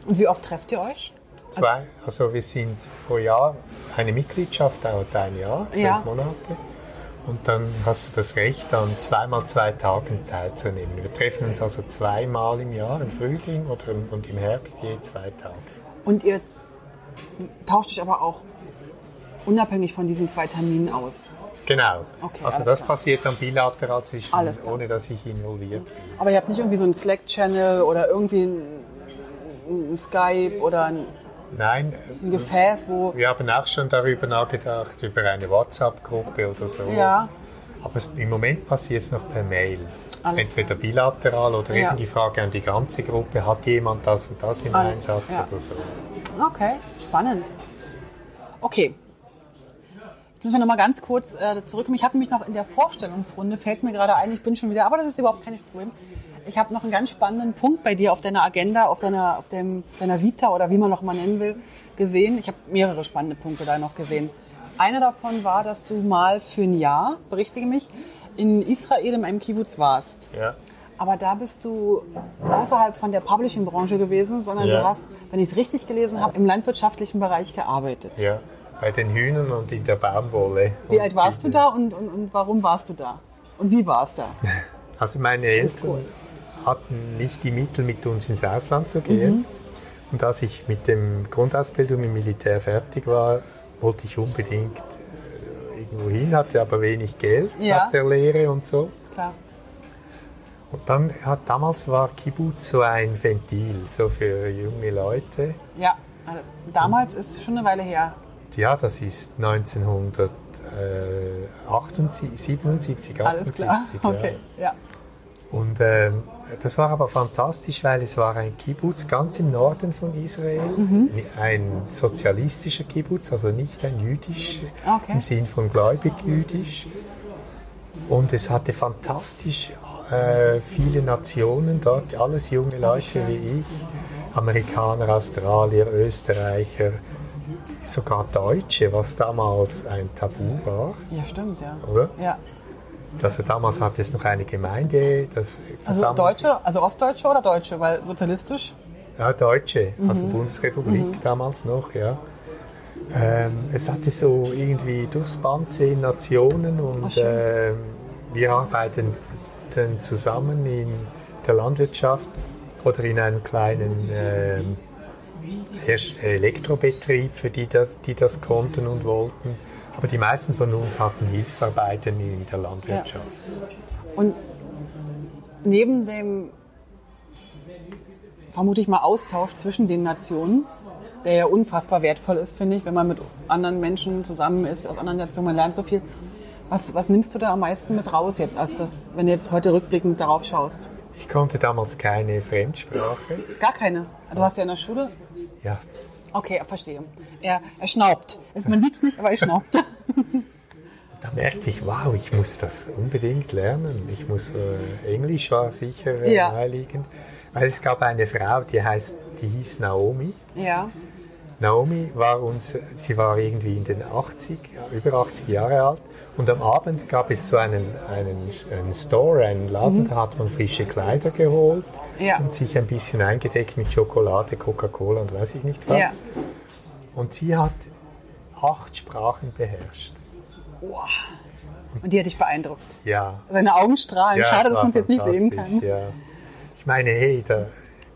Und wie oft trefft ihr euch? Zwei, also wir sind pro Jahr, eine Mitgliedschaft dauert ein Jahr, zwölf Ja. Monate. Und dann hast du das Recht, an zweimal zwei Tagen teilzunehmen. Wir treffen uns also zweimal im Jahr, im Frühling oder im, und im Herbst je zwei Tage. Und ihr tauscht euch aber auch unabhängig von diesen zwei Terminen aus. Genau. Okay, also das klar. passiert dann bilateral zwischen, Alles klar. ohne dass ich involviert bin. Aber ihr habt nicht irgendwie so einen Slack-Channel oder irgendwie ein, ein Skype oder ein, Nein, ein Gefäß, wo. wir haben auch schon darüber nachgedacht, über eine WhatsApp-Gruppe oder so. Ja, Aber im Moment passiert es noch per Mail. Alles Entweder bilateral oder Ja. eben die Frage an die ganze Gruppe, hat jemand das und das im Alles, Einsatz ja. oder so. okay, spannend. Okay. Jetzt müssen wir nochmal ganz kurz äh, zurückkommen. Ich habe mich noch in der Vorstellungsrunde, fällt mir gerade ein, ich bin schon wieder, aber das ist überhaupt kein Problem. Ich habe noch einen ganz spannenden Punkt bei dir auf deiner Agenda, auf deiner, auf dem, deiner Vita oder wie man noch mal nennen will, gesehen. Ich habe mehrere spannende Punkte da noch gesehen. Einer davon war, dass du mal für ein Jahr, berichtige mich, in Israel in einem Kibbutz warst. Ja. Aber da bist du außerhalb von der Publishing-Branche gewesen, sondern Ja. du hast, wenn ich es richtig gelesen habe, im landwirtschaftlichen Bereich gearbeitet. ja, bei den Hühnern und in der Baumwolle. Wie alt warst du da und, und, und warum warst du da? Und wie war es da? Also meine Eltern hatten nicht die Mittel, mit uns ins Ausland zu gehen. Mhm. Und als ich mit dem Grundausbildung im Militär fertig war, wollte ich unbedingt äh, irgendwo hin, hatte aber wenig Geld Ja. nach der Lehre und so. Klar. Und dann hat damals war Kibbutz so ein Ventil, so für junge Leute. Ja, alles. damals ist schon eine Weile her. Ja, das ist 1977, 78, Alles klar. ja. Okay. Ja. Und ähm, das war aber fantastisch, weil es war ein Kibbutz ganz im Norden von Israel, Mhm. ein sozialistischer Kibbutz, also nicht ein jüdisch Okay. im Sinn von gläubig jüdisch. Und es hatte fantastisch äh, viele Nationen dort, alles junge Leute wie ich, Amerikaner, Australier, Österreicher, sogar Deutsche, was damals ein Tabu war, Ja, stimmt, ja. oder? Ja. Also damals hatte es noch eine Gemeinde, das Also Deutsche, also Ostdeutsche oder Deutsche? Weil sozialistisch? Ja, Deutsche, Mhm. also Bundesrepublik damals noch, ja. Ähm, es hatte so irgendwie durchs Band zehn Nationen und ähm, wir arbeiten dann zusammen in der Landwirtschaft oder in einem kleinen erst Elektrobetrieb, für die das, die das konnten und wollten. Aber die meisten von uns hatten Hilfsarbeiten in der Landwirtschaft. Und neben dem, vermute ich mal, Austausch zwischen den Nationen, der ja unfassbar wertvoll ist, finde ich, wenn man mit anderen Menschen zusammen ist, aus anderen Nationen, man lernt so viel. Was, was nimmst du da am meisten mit raus jetzt, du, wenn du jetzt heute rückblickend darauf schaust? Ich konnte damals keine Fremdsprache. Gar keine. Du hast ja in der Schule? Ja, Okay, verstehe. Er, er schnaubt. Man sieht es nicht, aber er schnaubt. Da merkte ich, wow, ich muss das unbedingt lernen. Ich muss, äh, Englisch war sicher äh, Ja. naheliegend. Weil es gab eine Frau, die heißt, die hieß Naomi. ja. Naomi war uns, sie war irgendwie in den 80, ja, über 80 Jahre alt. Und am Abend gab es so einen, einen, einen Store, einen Laden, da hat man frische Kleider geholt Mhm. Ja. und sich ein bisschen eingedeckt mit Schokolade, Coca-Cola und weiß ich nicht was. Ja. Und sie hat acht Sprachen beherrscht. Wow. Und die hat dich beeindruckt. Ja, Seine Augen strahlen. Ja, Schade, dass man es jetzt nicht sehen kann. Ja. Ich meine, hey, da,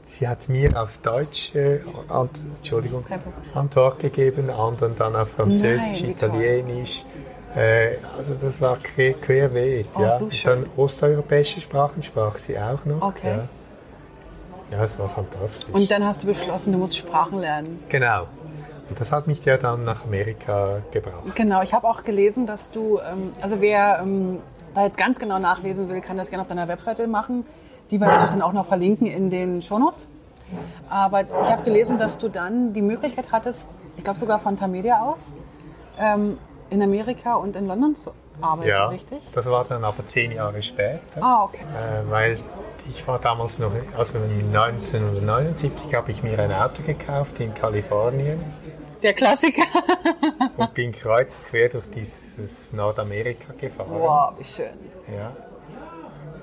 sie hat mir auf Deutsch äh, Ant, Entschuldigung. Antwort gegeben, anderen dann auf Französisch, Nein. Italienisch. Äh, also das war quer, querbeet. Oh, ja. so. Dann osteuropäische Sprachen sprach sie auch noch. Okay. Ja. Ja, es war fantastisch. Und dann hast du beschlossen, du musst Sprachen lernen. genau. Und das hat mich ja dann nach Amerika gebracht. Genau, ich habe auch gelesen, dass du, ähm, also wer ähm, da jetzt ganz genau nachlesen will, kann das gerne auf deiner Webseite machen. Die wir natürlich dann auch noch verlinken in den Shownotes. Aber ich habe gelesen, dass du dann die Möglichkeit hattest, ich glaube sogar von Tamedia aus, ähm, in Amerika und in London zu arbeiten, Ja, richtig? das war dann aber zehn Jahre später. Ah, okay. Äh, weil ich war damals noch, also 1979 habe ich mir ein Auto gekauft in Kalifornien Der Klassiker. und bin kreuz quer durch dieses Nordamerika gefahren. Wow, wie schön. Ja.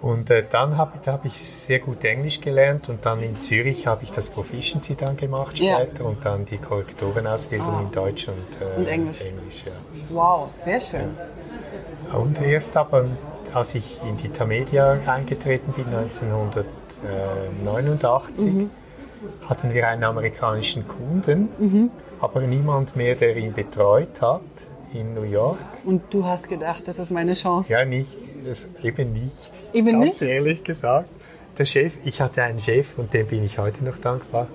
Und äh, dann habe hab ich sehr gut Englisch gelernt und dann in Zürich habe ich das Proficiency dann gemacht Ja. später und dann die Korrektorenausbildung Ah. in Deutsch und, äh, Und Englisch. ja. Wow, sehr schön. Und erst aber, als ich in die Tamedia eingetreten bin, 1989, Mhm. hatten wir einen amerikanischen Kunden, Mhm. aber niemand mehr, der ihn betreut hat in New York. Und du hast gedacht, das ist meine Chance. Ja, nicht, das, eben nicht. Eben Ganz nicht? ehrlich gesagt. Der Chef, ich hatte einen Chef und dem bin ich heute noch dankbar.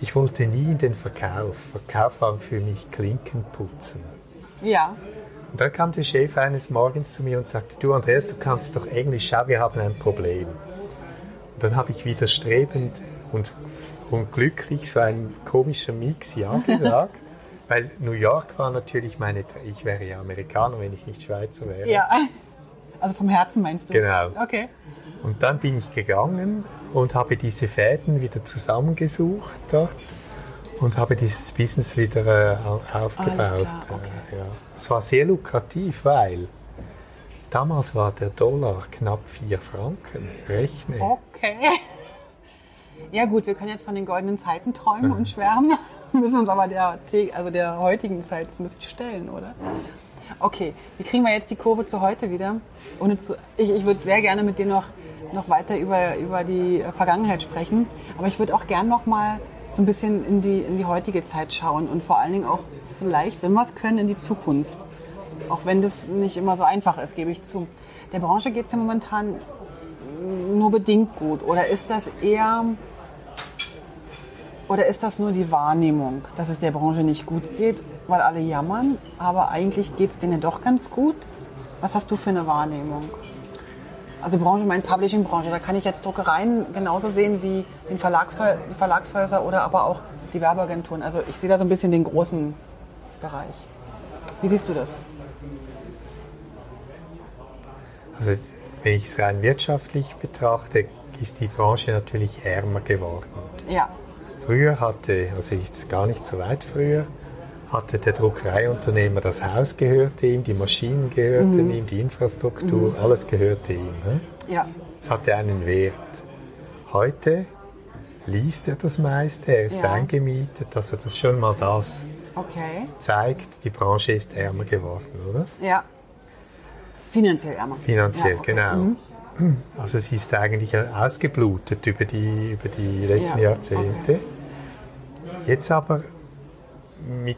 Ich wollte nie in den Verkauf. Verkauf war für mich Klinken putzen. Ja. Und dann kam der Chef eines Morgens zu mir und sagte, du Andreas, du kannst doch Englisch, schau, wir haben ein Problem. Und dann habe ich widerstrebend und, und glücklich so ein komischer Mix Ja gesagt, weil New York war natürlich meine, ich wäre ja Amerikaner, wenn ich nicht Schweizer wäre. Ja. Also vom Herzen meinst du? Genau. Okay. Und dann bin ich gegangen und habe diese Fäden wieder zusammengesucht dort und habe dieses Business wieder äh, au- aufgebaut. Okay. Äh, ja. Es war sehr lukrativ, weil damals war der Dollar knapp 4 Franken. Rechne. Okay. Ja gut, wir können jetzt von den goldenen Zeiten träumen und schwärmen, müssen uns aber der, also der heutigen Zeit ein bisschen stellen, oder? Okay, wie kriegen wir jetzt die Kurve zu heute wieder? Ohne zu, ich ich würde sehr gerne mit dir noch, noch weiter über, über die Vergangenheit sprechen, aber ich würde auch gern noch mal so ein bisschen in die, in die heutige Zeit schauen und vor allen Dingen auch vielleicht, wenn wir es können, in die Zukunft. Auch wenn das nicht immer so einfach ist, gebe ich zu. Der Branche geht es ja momentan nur bedingt gut? Oder ist das eher oder ist das nur die Wahrnehmung, dass es der Branche nicht gut geht, weil alle jammern, aber eigentlich geht es denen doch ganz gut? Was hast du für eine Wahrnehmung? Also Branche, mein Publishing-Branche, da kann ich jetzt Druckereien genauso sehen wie den Verlagshäu die Verlagshäuser oder aber auch die Werbeagenturen. Also ich sehe da so ein bisschen den großen Bereich. Wie siehst du das? Also wenn ich es rein wirtschaftlich betrachte, ist die Branche natürlich ärmer geworden. Ja, Früher hatte, also jetzt gar nicht so weit früher, hatte der Druckereiunternehmer das Haus gehörte ihm, die Maschinen gehörten ihm, die Infrastruktur, alles gehörte ihm. Ne? ja, Es hatte einen Wert. Heute liest er das meiste, er ist Ja. eingemietet, also das schon mal das okay. zeigt, die Branche ist ärmer geworden, oder? Ja. Finanziell ärmer. Finanziell, Ja, okay. genau. Mhm. Also es ist eigentlich ausgeblutet über die, über die letzten Ja, Jahrzehnte. Jetzt aber mit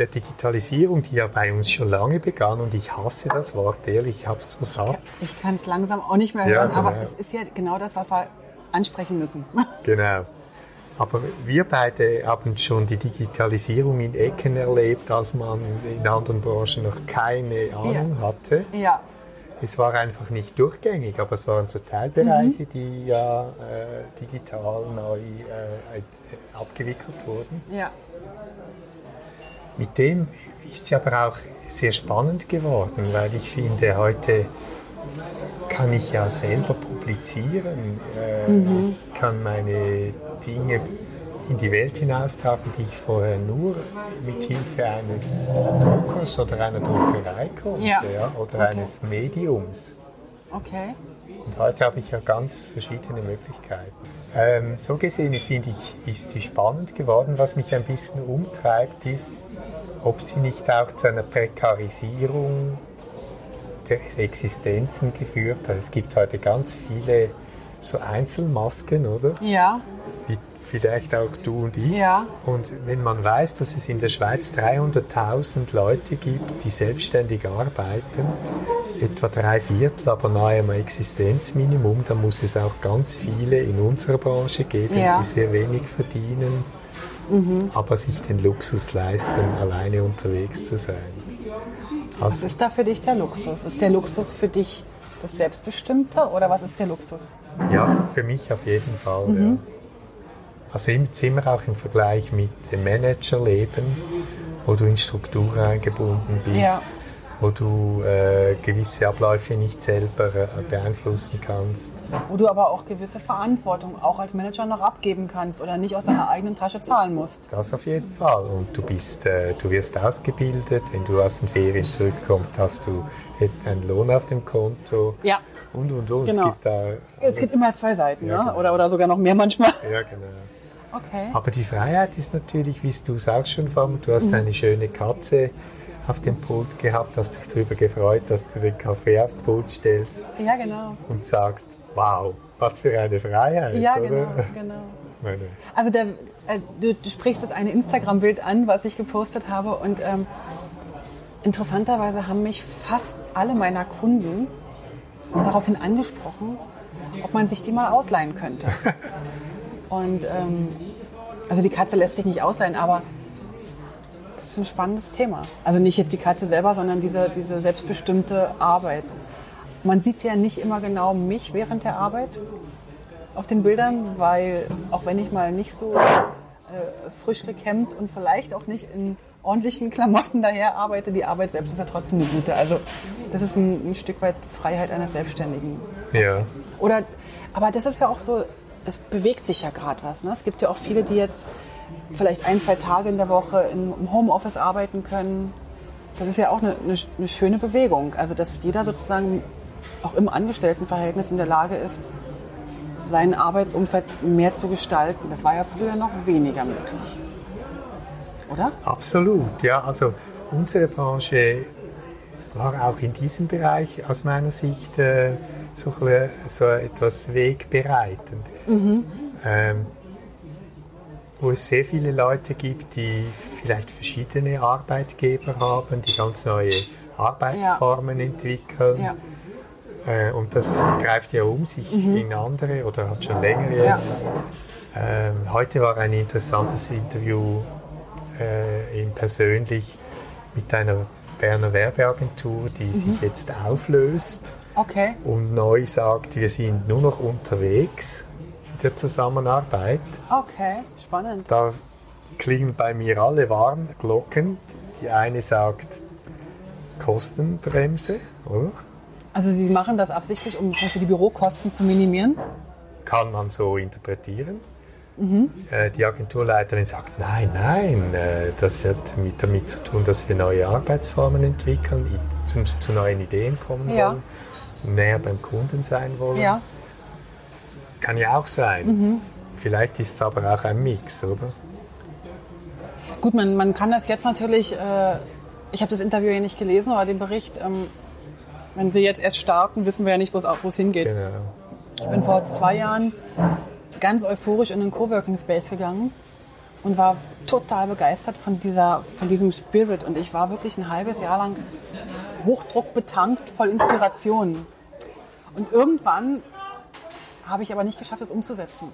der Digitalisierung, die ja bei uns schon lange begann, und ich hasse das Wort, ehrlich, ich habe es satt. Ich kann es langsam auch nicht mehr Ja, hören, aber genau. es ist ja genau das, was wir ansprechen müssen. Genau. Aber wir beide haben schon die Digitalisierung in Ecken erlebt, als man in anderen Branchen noch keine Ahnung hatte. ja, Es war einfach nicht durchgängig, aber es waren so Teilbereiche, die ja äh, digital neu äh, abgewickelt wurden. ja, Mit dem ist es aber auch sehr spannend geworden, weil ich finde, heute kann ich ja selber publizieren, äh, ich kann meine Dinge in die Welt hinaustragen, die ich vorher nur mit Hilfe eines Druckers oder einer Druckerei konnte Ja. oder Okay. eines Mediums. okay. Und heute habe ich ja ganz verschiedene Möglichkeiten. Ähm, so gesehen finde ich, ist sie spannend geworden. Was mich ein bisschen umtreibt, ist, ob sie nicht auch zu einer Prekarisierung der Existenzen geführt hat. Es gibt heute ganz viele so Einzelmasken, oder? Ja, vielleicht auch du und ich. Ja. Und wenn man weiß, dass es in der Schweiz 300.000 Leute gibt, die selbstständig arbeiten, etwa drei Viertel, aber nahe am Existenzminimum, dann muss es auch ganz viele in unserer Branche geben, Ja. die sehr wenig verdienen, aber sich den Luxus leisten, alleine unterwegs zu sein. Was Also, ist da für dich der Luxus? Ist der Luxus für dich das Selbstbestimmte oder was ist der Luxus? ja, für mich auf jeden Fall. Mhm. Ja. Also im Zimmer auch im Vergleich mit dem Managerleben, wo du in Strukturen eingebunden bist, Ja. wo du äh, gewisse Abläufe nicht selber äh, beeinflussen kannst. Wo du aber auch gewisse Verantwortung auch als Manager noch abgeben kannst oder nicht aus deiner eigenen Tasche zahlen musst. Das auf jeden Fall. Und du bist, äh, du wirst ausgebildet. Wenn du aus den Ferien zurückkommst, hast du einen Lohn auf dem Konto. Ja. Und, und, und. Genau. Es gibt da, Es gibt immer zwei Seiten, Ja, ne? genau. oder, oder sogar noch mehr manchmal. ja, genau. Okay. Aber die Freiheit ist natürlich, wie du es auch schon vom, du Mhm. hast eine schöne Katze auf dem Pult gehabt, hast dich darüber gefreut, dass du den Kaffee aufs Pult stellst Ja, genau. und sagst, wow, was für eine Freiheit, Ja, oder? genau, genau. Meine, Also der, äh, du, du sprichst das eine Instagram-Bild an, was ich gepostet habe und ähm, interessanterweise haben mich fast alle meiner Kunden daraufhin angesprochen, ob man sich die mal ausleihen könnte. Und ähm, also die Katze lässt sich nicht ausleihen, aber das ist ein spannendes Thema. Also nicht jetzt die Katze selber, sondern diese, diese selbstbestimmte Arbeit. Man sieht ja nicht immer genau mich während der Arbeit auf den Bildern, weil auch wenn ich mal nicht so äh, frisch gekämmt und vielleicht auch nicht in ordentlichen Klamotten daher arbeite, die Arbeit selbst ist ja trotzdem eine gute. Also das ist ein, ein Stück weit Freiheit eines Selbstständigen. ja, Oder, aber das ist ja auch so, es bewegt sich ja gerade was. Ne? Es gibt ja auch viele, die jetzt vielleicht ein, zwei Tage in der Woche im Homeoffice arbeiten können. Das ist ja auch eine, eine, eine schöne Bewegung. Also dass jeder sozusagen auch im Angestelltenverhältnis in der Lage ist, sein Arbeitsumfeld mehr zu gestalten. Das war ja früher noch weniger möglich. Oder? absolut. Ja, also unsere Branche war auch in diesem Bereich aus meiner Sicht äh, so, so etwas wegbereitend. Ähm, wo es sehr viele Leute gibt, die vielleicht verschiedene Arbeitgeber haben, die ganz neue Arbeitsformen entwickeln. Ja. Äh, und das greift ja um sich in andere oder hat schon länger Ja. jetzt. Ähm, heute war ein interessantes Interview äh, in persönlich mit einer Berner Werbeagentur, die sich jetzt auflöst Okay. und neu sagt, wir sind nur noch unterwegs in der Zusammenarbeit. Okay. Spannend. Da klingen bei mir alle Warnglocken. Die eine sagt Kostenbremse, oder? Also Sie machen das absichtlich, um zum Beispiel die Bürokosten zu minimieren? Kann man so interpretieren. Äh, Die Agenturleiterin sagt, nein, nein, äh, das hat mit, damit zu tun, dass wir neue Arbeitsformen entwickeln, zu, zu neuen Ideen kommen Ja. wollen, näher beim Kunden sein wollen. Ja. Kann ja auch sein. Vielleicht ist es aber auch ein Mix, oder? Gut, man, man kann das jetzt natürlich, äh, ich habe das Interview ja nicht gelesen, aber den Bericht, ähm, wenn Sie jetzt erst starten, wissen wir ja nicht, wo es auch- wo es hingeht. Genau. Ich bin vor zwei Jahren ganz euphorisch in den Coworking Space gegangen und war total begeistert von, dieser, von diesem Spirit. Und ich war wirklich ein halbes Jahr lang Hochdruck betankt, voll Inspiration. Und irgendwann habe ich aber nicht geschafft, es umzusetzen.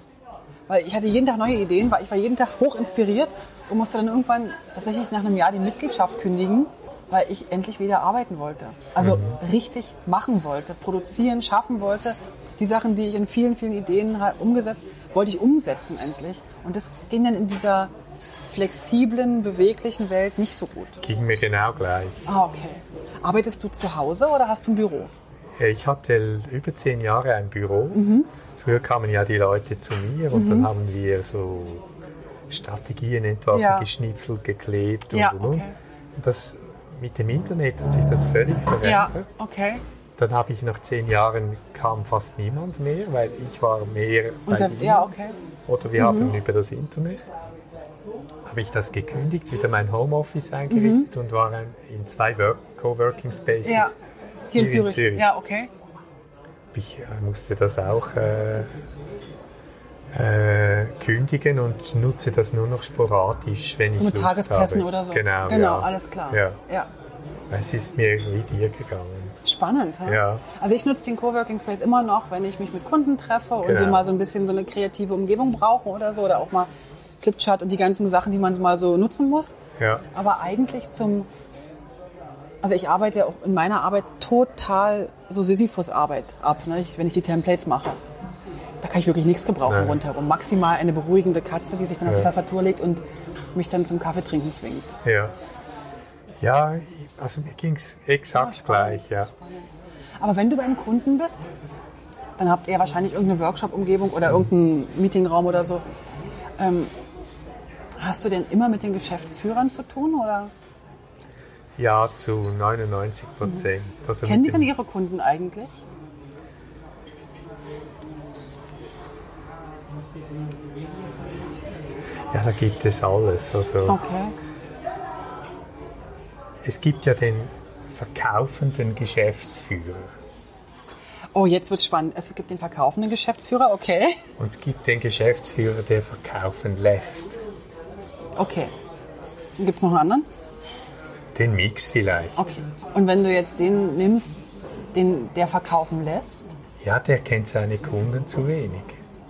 Weil ich hatte jeden Tag neue Ideen, weil ich war jeden Tag hoch inspiriert und musste dann irgendwann tatsächlich nach einem Jahr die Mitgliedschaft kündigen, weil ich endlich wieder arbeiten wollte. Also richtig machen wollte, produzieren, schaffen wollte. Die Sachen, die ich in vielen, vielen Ideen halt umgesetzt, wollte ich umsetzen endlich. Und das ging dann in dieser flexiblen, beweglichen Welt nicht so gut. Ging mir genau gleich. Ah, okay. Arbeitest du zu Hause oder hast du ein Büro? Ich hatte über zehn Jahre ein Büro. Mhm. Früher kamen ja die Leute zu mir und dann haben wir so Strategien entworfen, Ja. geschnitzelt, geklebt und, Ja, und, und. okay. Das, mit dem Internet hat sich das völlig verändert. Ja, okay. Dann habe ich nach zehn Jahren kam fast niemand mehr, weil ich war mehr ihnen. ja, okay. Oder wir haben über das Internet. Habe ich das gekündigt, wieder mein Homeoffice eingerichtet und war in zwei Work Coworking Spaces. Mhm. Ja. Hier in Hier in Zürich. Zürich. Ja, okay. Ich äh, musste das auch äh, äh, kündigen und nutze das nur noch sporadisch, wenn So ich mit Lust Tagespässen habe. oder so. Genau, genau ja. alles klar. Ja. ja. Es ist mir wie dir gegangen. Spannend, hä? Ja. Also ich nutze den Coworking Space immer noch, wenn ich mich mit Kunden treffe und Genau. wir mal so ein bisschen so eine kreative Umgebung brauchen oder so oder auch mal Flipchart und die ganzen Sachen, die man mal so nutzen muss. Ja, Aber eigentlich zum, also ich arbeite ja auch in meiner Arbeit total so Sisyphus-Arbeit ab, ne? ich, wenn ich die Templates mache. Da kann ich wirklich nichts gebrauchen Nein. rundherum. Maximal eine beruhigende Katze, die sich dann auf die Ja. Tastatur legt und mich dann zum Kaffee trinken zwingt. ja. Ja, also mir ging es exakt spannend. gleich, ja. Aber wenn du beim Kunden bist, dann habt ihr wahrscheinlich irgendeine Workshop-Umgebung oder irgendeinen Meetingraum oder so. Ähm, hast du denn immer mit den Geschäftsführern zu tun oder Ja, zu 99 Prozent. Also kennen die denn ihre Kunden eigentlich? Ja, da gibt es alles. Also Okay. Es gibt ja den verkaufenden Geschäftsführer Oh, jetzt wird's spannend. Es gibt den verkaufenden Geschäftsführer, okay. und es gibt den Geschäftsführer, der verkaufen lässt. Okay. Gibt es noch einen anderen? Den Mix vielleicht. Okay. Und wenn du jetzt den nimmst, den der verkaufen lässt, Ja, der kennt seine Kunden zu wenig.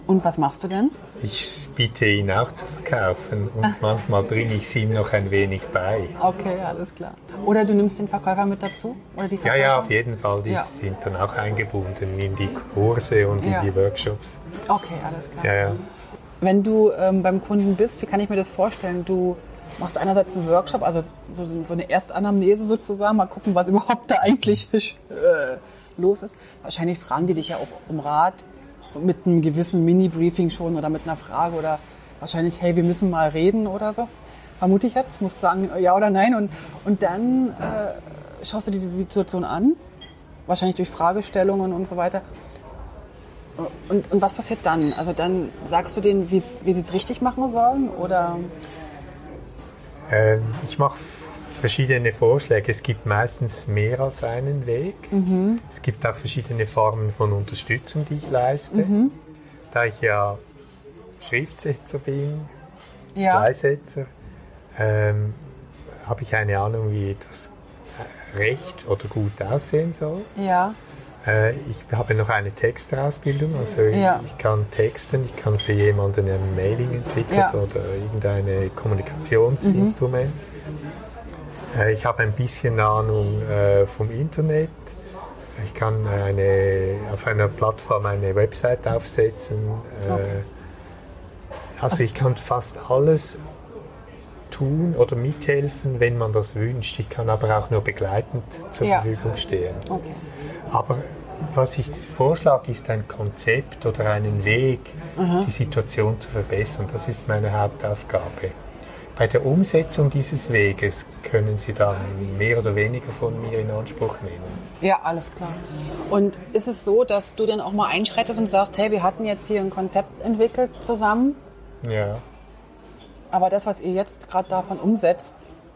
Und was machst du denn? Ich biete ihn auch zu verkaufen und manchmal bringe ich es ihm noch ein wenig bei. Okay, alles klar. Oder du nimmst den Verkäufer mit dazu? Oder die Ja, Verkäufer? ja, auf jeden Fall. Die Ja. sind dann auch eingebunden in die Kurse und Ja. in die Workshops. Okay, alles klar. Ja, ja. Wenn du ähm, beim Kunden bist, wie kann ich mir das vorstellen? Du machst einerseits einen Workshop, also so, so eine Erstanamnese sozusagen, mal gucken, was überhaupt da eigentlich äh, los ist. Wahrscheinlich fragen die dich ja auch um Rat mit einem gewissen Mini-Briefing schon oder mit einer Frage oder wahrscheinlich, hey, wir müssen mal reden oder so. Vermute ich jetzt, musst sagen ja oder nein und, und dann äh, schaust du dir die Situation an, wahrscheinlich durch Fragestellungen und so weiter. Und, und was passiert dann? Also dann sagst du denen, wie sie es richtig machen sollen? Oder Ähm, ich mache verschiedene Vorschläge. Es gibt meistens mehr als einen Weg. Es gibt auch verschiedene Formen von Unterstützung, die ich leiste. Da ich ja Schriftsetzer bin, ja, Bleisetzer, ähm, habe ich eine Ahnung, wie etwas recht oder gut aussehen soll. ja, Äh, ich habe noch eine Texterausbildung, also Ja. ich kann texten, ich kann für jemanden ein Mailing entwickeln Ja. oder irgendein Kommunikationsinstrument. Äh, ich habe ein bisschen Ahnung äh, vom Internet. Ich kann eine, auf einer Plattform eine Website aufsetzen. Äh, Okay. Also ich kann fast alles tun oder mithelfen, wenn man das wünscht. Ich kann aber auch nur begleitend zur Ja. Verfügung stehen. okay. Aber was ich vorschlage, ist ein Konzept oder einen Weg, die Situation zu verbessern. Das ist meine Hauptaufgabe. Bei der Umsetzung dieses Weges können Sie dann mehr oder weniger von mir in Anspruch nehmen. Ja, alles klar. Und ist es so, dass du dann auch mal einschreitest und sagst, hey, wir hatten jetzt hier ein Konzept entwickelt zusammen, Ja, aber das, was ihr jetzt gerade davon umsetzt,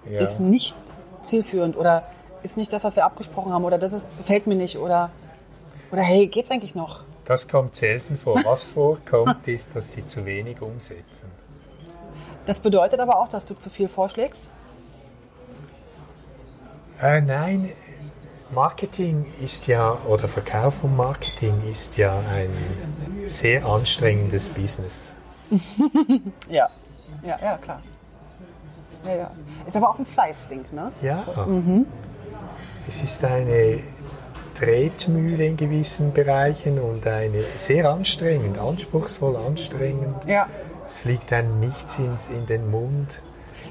ja. ist nicht zielführend oder ist nicht das, was wir abgesprochen haben oder das ist, gefällt mir nicht oder, oder hey, geht's eigentlich noch? Das kommt selten vor. Was vorkommt, ist, dass Sie zu wenig umsetzen. Das bedeutet aber auch, dass du zu viel vorschlägst? Äh, nein, Marketing ist ja, oder Verkauf von Marketing ist ja ein sehr anstrengendes Business. Ja. Ja, ja, klar. Ja, ja. Ist aber auch ein Fleißding, ne? Ja. Es ist eine Tretmühle in gewissen Bereichen und eine sehr anstrengend, anspruchsvoll anstrengend. Ja. Es fliegt einem nichts ins, in den Mund.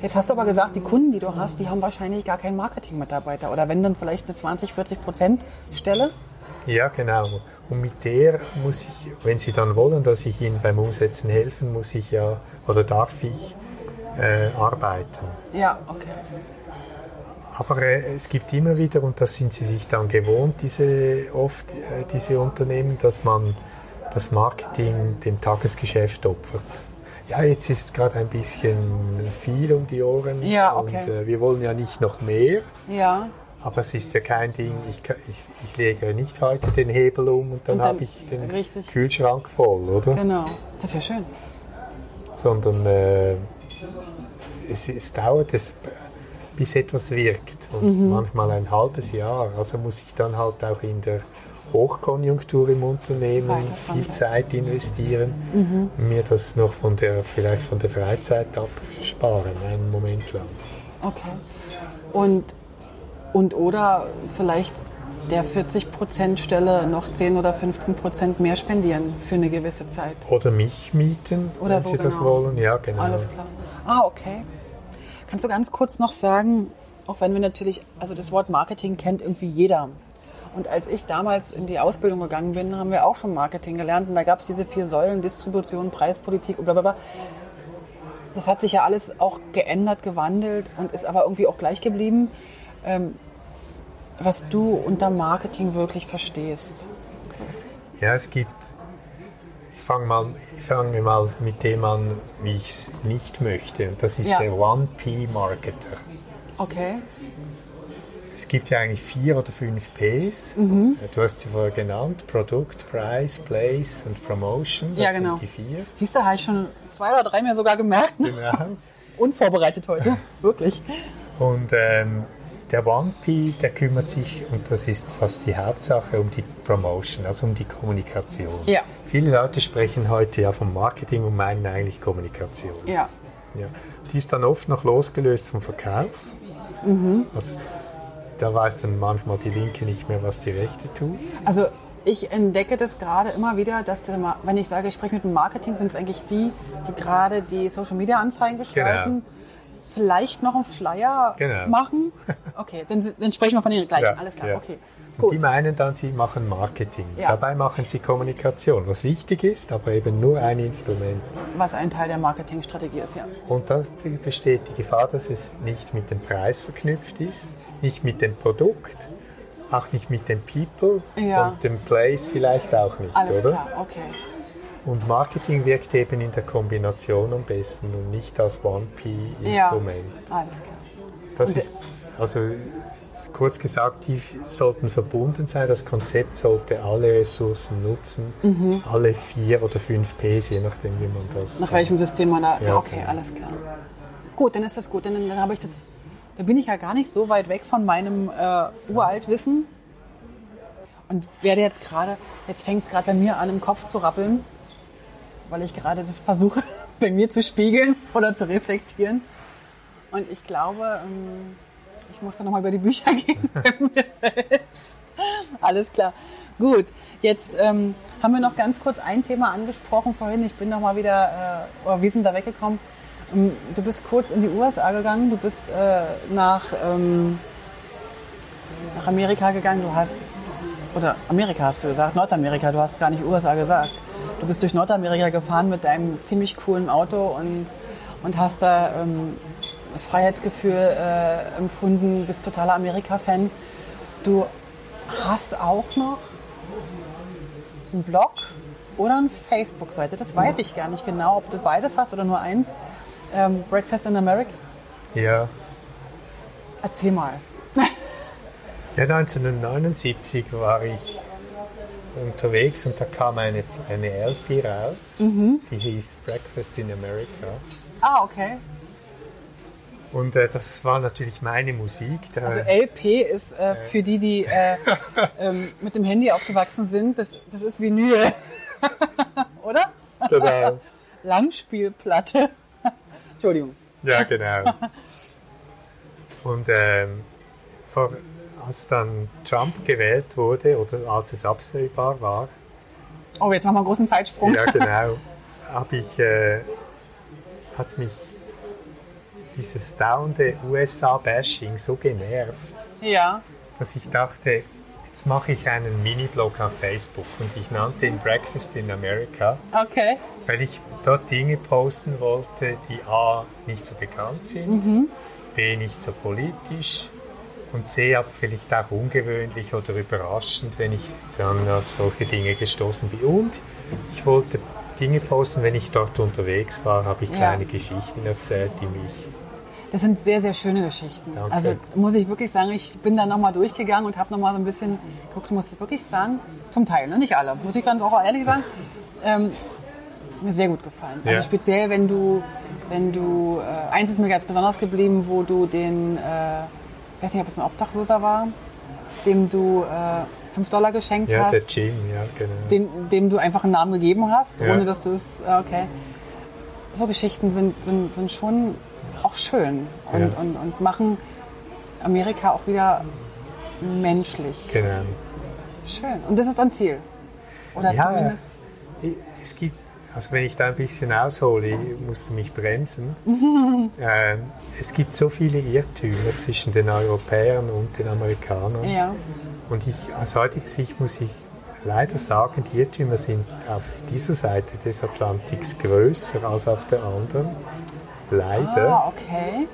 Jetzt hast du aber gesagt, die Kunden, die du hast, die haben wahrscheinlich gar keinen Marketingmitarbeiter oder wenn dann vielleicht eine 20, 40 Prozent Stelle. Ja, genau. Und mit der muss ich, wenn Sie dann wollen, dass ich Ihnen beim Umsetzen helfen, muss ich ja, oder darf ich äh, arbeiten. Ja, okay. Aber äh, es gibt immer wieder, und das sind sie sich dann gewohnt, diese, oft äh, diese Unternehmen, dass man das Marketing dem Tagesgeschäft opfert. Ja, jetzt ist gerade ein bisschen viel um die Ohren Ja, okay. und äh, wir wollen ja nicht noch mehr. Ja, Aber es ist ja kein Ding, ich, ich, ich lege nicht heute den Hebel um und dann, dann- habe ich den richtig. Kühlschrank voll, oder? Genau. Das ist ja schön. Sondern äh, es, es dauert, es, bis etwas wirkt. Und Mhm. manchmal ein halbes Jahr. Also muss ich dann halt auch in der Hochkonjunktur im Unternehmen viel. Zeit investieren, Mhm. mir das noch von der, vielleicht von der Freizeit absparen, einen Moment lang. Okay. Und, und oder vielleicht der 40% Stelle noch 10 oder 15% mehr spendieren für eine gewisse Zeit. Oder mich mieten, Oder wenn so, Sie das genau. wollen. Ja, genau. Alles klar. Ah, okay. Kannst du ganz kurz noch sagen, auch wenn wir natürlich, also das Wort Marketing kennt irgendwie jeder. Und als ich damals in die Ausbildung gegangen bin, haben wir auch schon Marketing gelernt. Und da gab es diese vier Säulen, Distribution, Preispolitik und bla bla bla. Das hat sich ja alles auch geändert, gewandelt und ist aber irgendwie auch gleich geblieben. Ähm, was du unter Marketing wirklich verstehst. Ja, es gibt. Ich fange mal, ich fange mal mit dem an, wie ich es nicht möchte. Und das ist Ja. der 1P-Marketer. Okay. Es gibt ja eigentlich vier oder fünf Ps. Mhm. Du hast sie vorher genannt: Produkt, Price, Place und Promotion. Das Ja, genau. sind die vier. Siehst du, habe ich schon zwei oder drei mir sogar gemerkt. Genau. Unvorbereitet heute. Wirklich. Und ähm, der 1P, der kümmert sich, und das ist fast die Hauptsache, um die Promotion, also um die Kommunikation. Ja. Viele Leute sprechen heute ja vom Marketing und meinen eigentlich Kommunikation. Ja. Ja. Die ist dann oft noch losgelöst vom Verkauf. Mhm. Also, da weiß dann manchmal die Linke nicht mehr, was die Rechte tut. Also ich entdecke das gerade immer wieder, dass Ma- wenn ich sage, ich spreche mit dem Marketing, sind es eigentlich die, die gerade die Social Media Anzeigen gestalten, vielleicht noch einen Flyer Genau. machen. Okay, dann, dann sprechen wir von den gleichen. Alles klar, ja. okay. Und die meinen dann, sie machen Marketing. Ja. Dabei machen sie Kommunikation, was wichtig ist, aber eben nur ein Instrument. Was ein Teil der Marketingstrategie ist, ja. Und da besteht die Gefahr, dass es nicht mit dem Preis verknüpft ist, nicht mit dem Produkt, auch nicht mit dem People Ja. und dem Place vielleicht auch nicht, Alles oder? klar, okay. Und Marketing wirkt eben in der Kombination am besten und nicht als Ja, One-P-Instrument. alles klar. Das Und ist, also kurz gesagt, die sollten verbunden sein. Das Konzept sollte alle Ressourcen nutzen, Mhm. alle vier oder fünf Ps, je nachdem, wie man das. Nach welchem System man da. Ja, okay, genau. alles klar. Gut, dann ist das gut. Dann, dann habe ich das. Da bin ich ja gar nicht so weit weg von meinem äh, Uraltwissen. Und werde jetzt gerade, jetzt fängt es gerade bei mir an, im Kopf zu rappeln, weil ich gerade das versuche, bei mir zu spiegeln oder zu reflektieren. Und ich glaube, ähm, ich muss da nochmal über die Bücher gehen bei mir selbst. Alles klar. Gut, jetzt ähm, haben wir noch ganz kurz ein Thema angesprochen vorhin. Ich bin noch mal wieder, äh, oder wir sind da weggekommen. Ähm, Du bist kurz in die USA gegangen, du bist äh, nach, ähm, nach Amerika gegangen, du hast, oder Amerika hast du gesagt, Nordamerika, du hast gar nicht USA gesagt. Du bist durch Nordamerika gefahren mit deinem ziemlich coolen Auto und, und hast da ähm, das Freiheitsgefühl äh, empfunden, bist totaler Amerika-Fan. Du hast auch noch einen Blog oder eine Facebook-Seite. Das weiß ich gar nicht genau, ob du beides hast oder nur eins. Ähm, Breakfast in America. Ja. Erzähl mal. ja, 1979 war ich unterwegs und da kam eine, eine LP raus, Mhm. die hieß Breakfast in America. Ah, okay. Und äh, das war natürlich meine Musik. Also LP ist äh, für die, die äh, ähm, mit dem Handy aufgewachsen sind, das, das ist Vinyl. oder? Genau. Langspielplatte. Entschuldigung. Ja, genau. Und ähm, vor, als dann Trump gewählt wurde oder als es absehbar war, Oh, jetzt machen wir einen großen Zeitsprung. ja genau, habe ich, äh, hat mich dieses dauernde USA-Bashing so genervt, Ja. dass ich dachte, jetzt mache ich einen Mini-Blog auf Facebook und ich nannte ihn Breakfast in America. Okay. weil ich dort Dinge posten wollte, die A nicht so bekannt sind, B nicht so politisch und C aber vielleicht auch ungewöhnlich oder überraschend, wenn ich dann auf solche Dinge gestoßen bin. Und ich wollte Dinge posten, wenn ich dort unterwegs war, habe ich Ja. kleine Geschichten erzählt, die mich Das sind sehr, sehr schöne Geschichten. Danke. Also muss ich wirklich sagen, ich bin da nochmal durchgegangen und habe nochmal so ein bisschen geguckt, muss ich wirklich sagen, zum Teil, ne? nicht alle, muss ich ganz auch ehrlich sagen, ähm, mir sehr gut gefallen. Also Ja. speziell, wenn du, wenn du, äh, eins ist mir ganz besonders geblieben, wo du den, äh, ich weiß nicht, ob es ein Obdachloser war, dem du äh, 5 Dollar geschenkt Ja, der hast, Jim, ja, genau. den, dem du einfach einen Namen gegeben hast, Ja. ohne dass du es, äh, okay. So Geschichten sind, sind, sind schon auch schön und, Ja. und, und machen Amerika auch wieder menschlich. genau. Schön. Und das ist ein Ziel. Oder Ja. zumindest. Es gibt, also wenn ich da ein bisschen aushole, musst du mich bremsen. ähm, es gibt so viele Irrtümer zwischen den Europäern und den Amerikanern. Ja. Und ich, aus heutiger Sicht muss ich leider sagen, die Irrtümer sind auf dieser Seite des Atlantiks größer als auf der anderen. Leider. Ah, okay.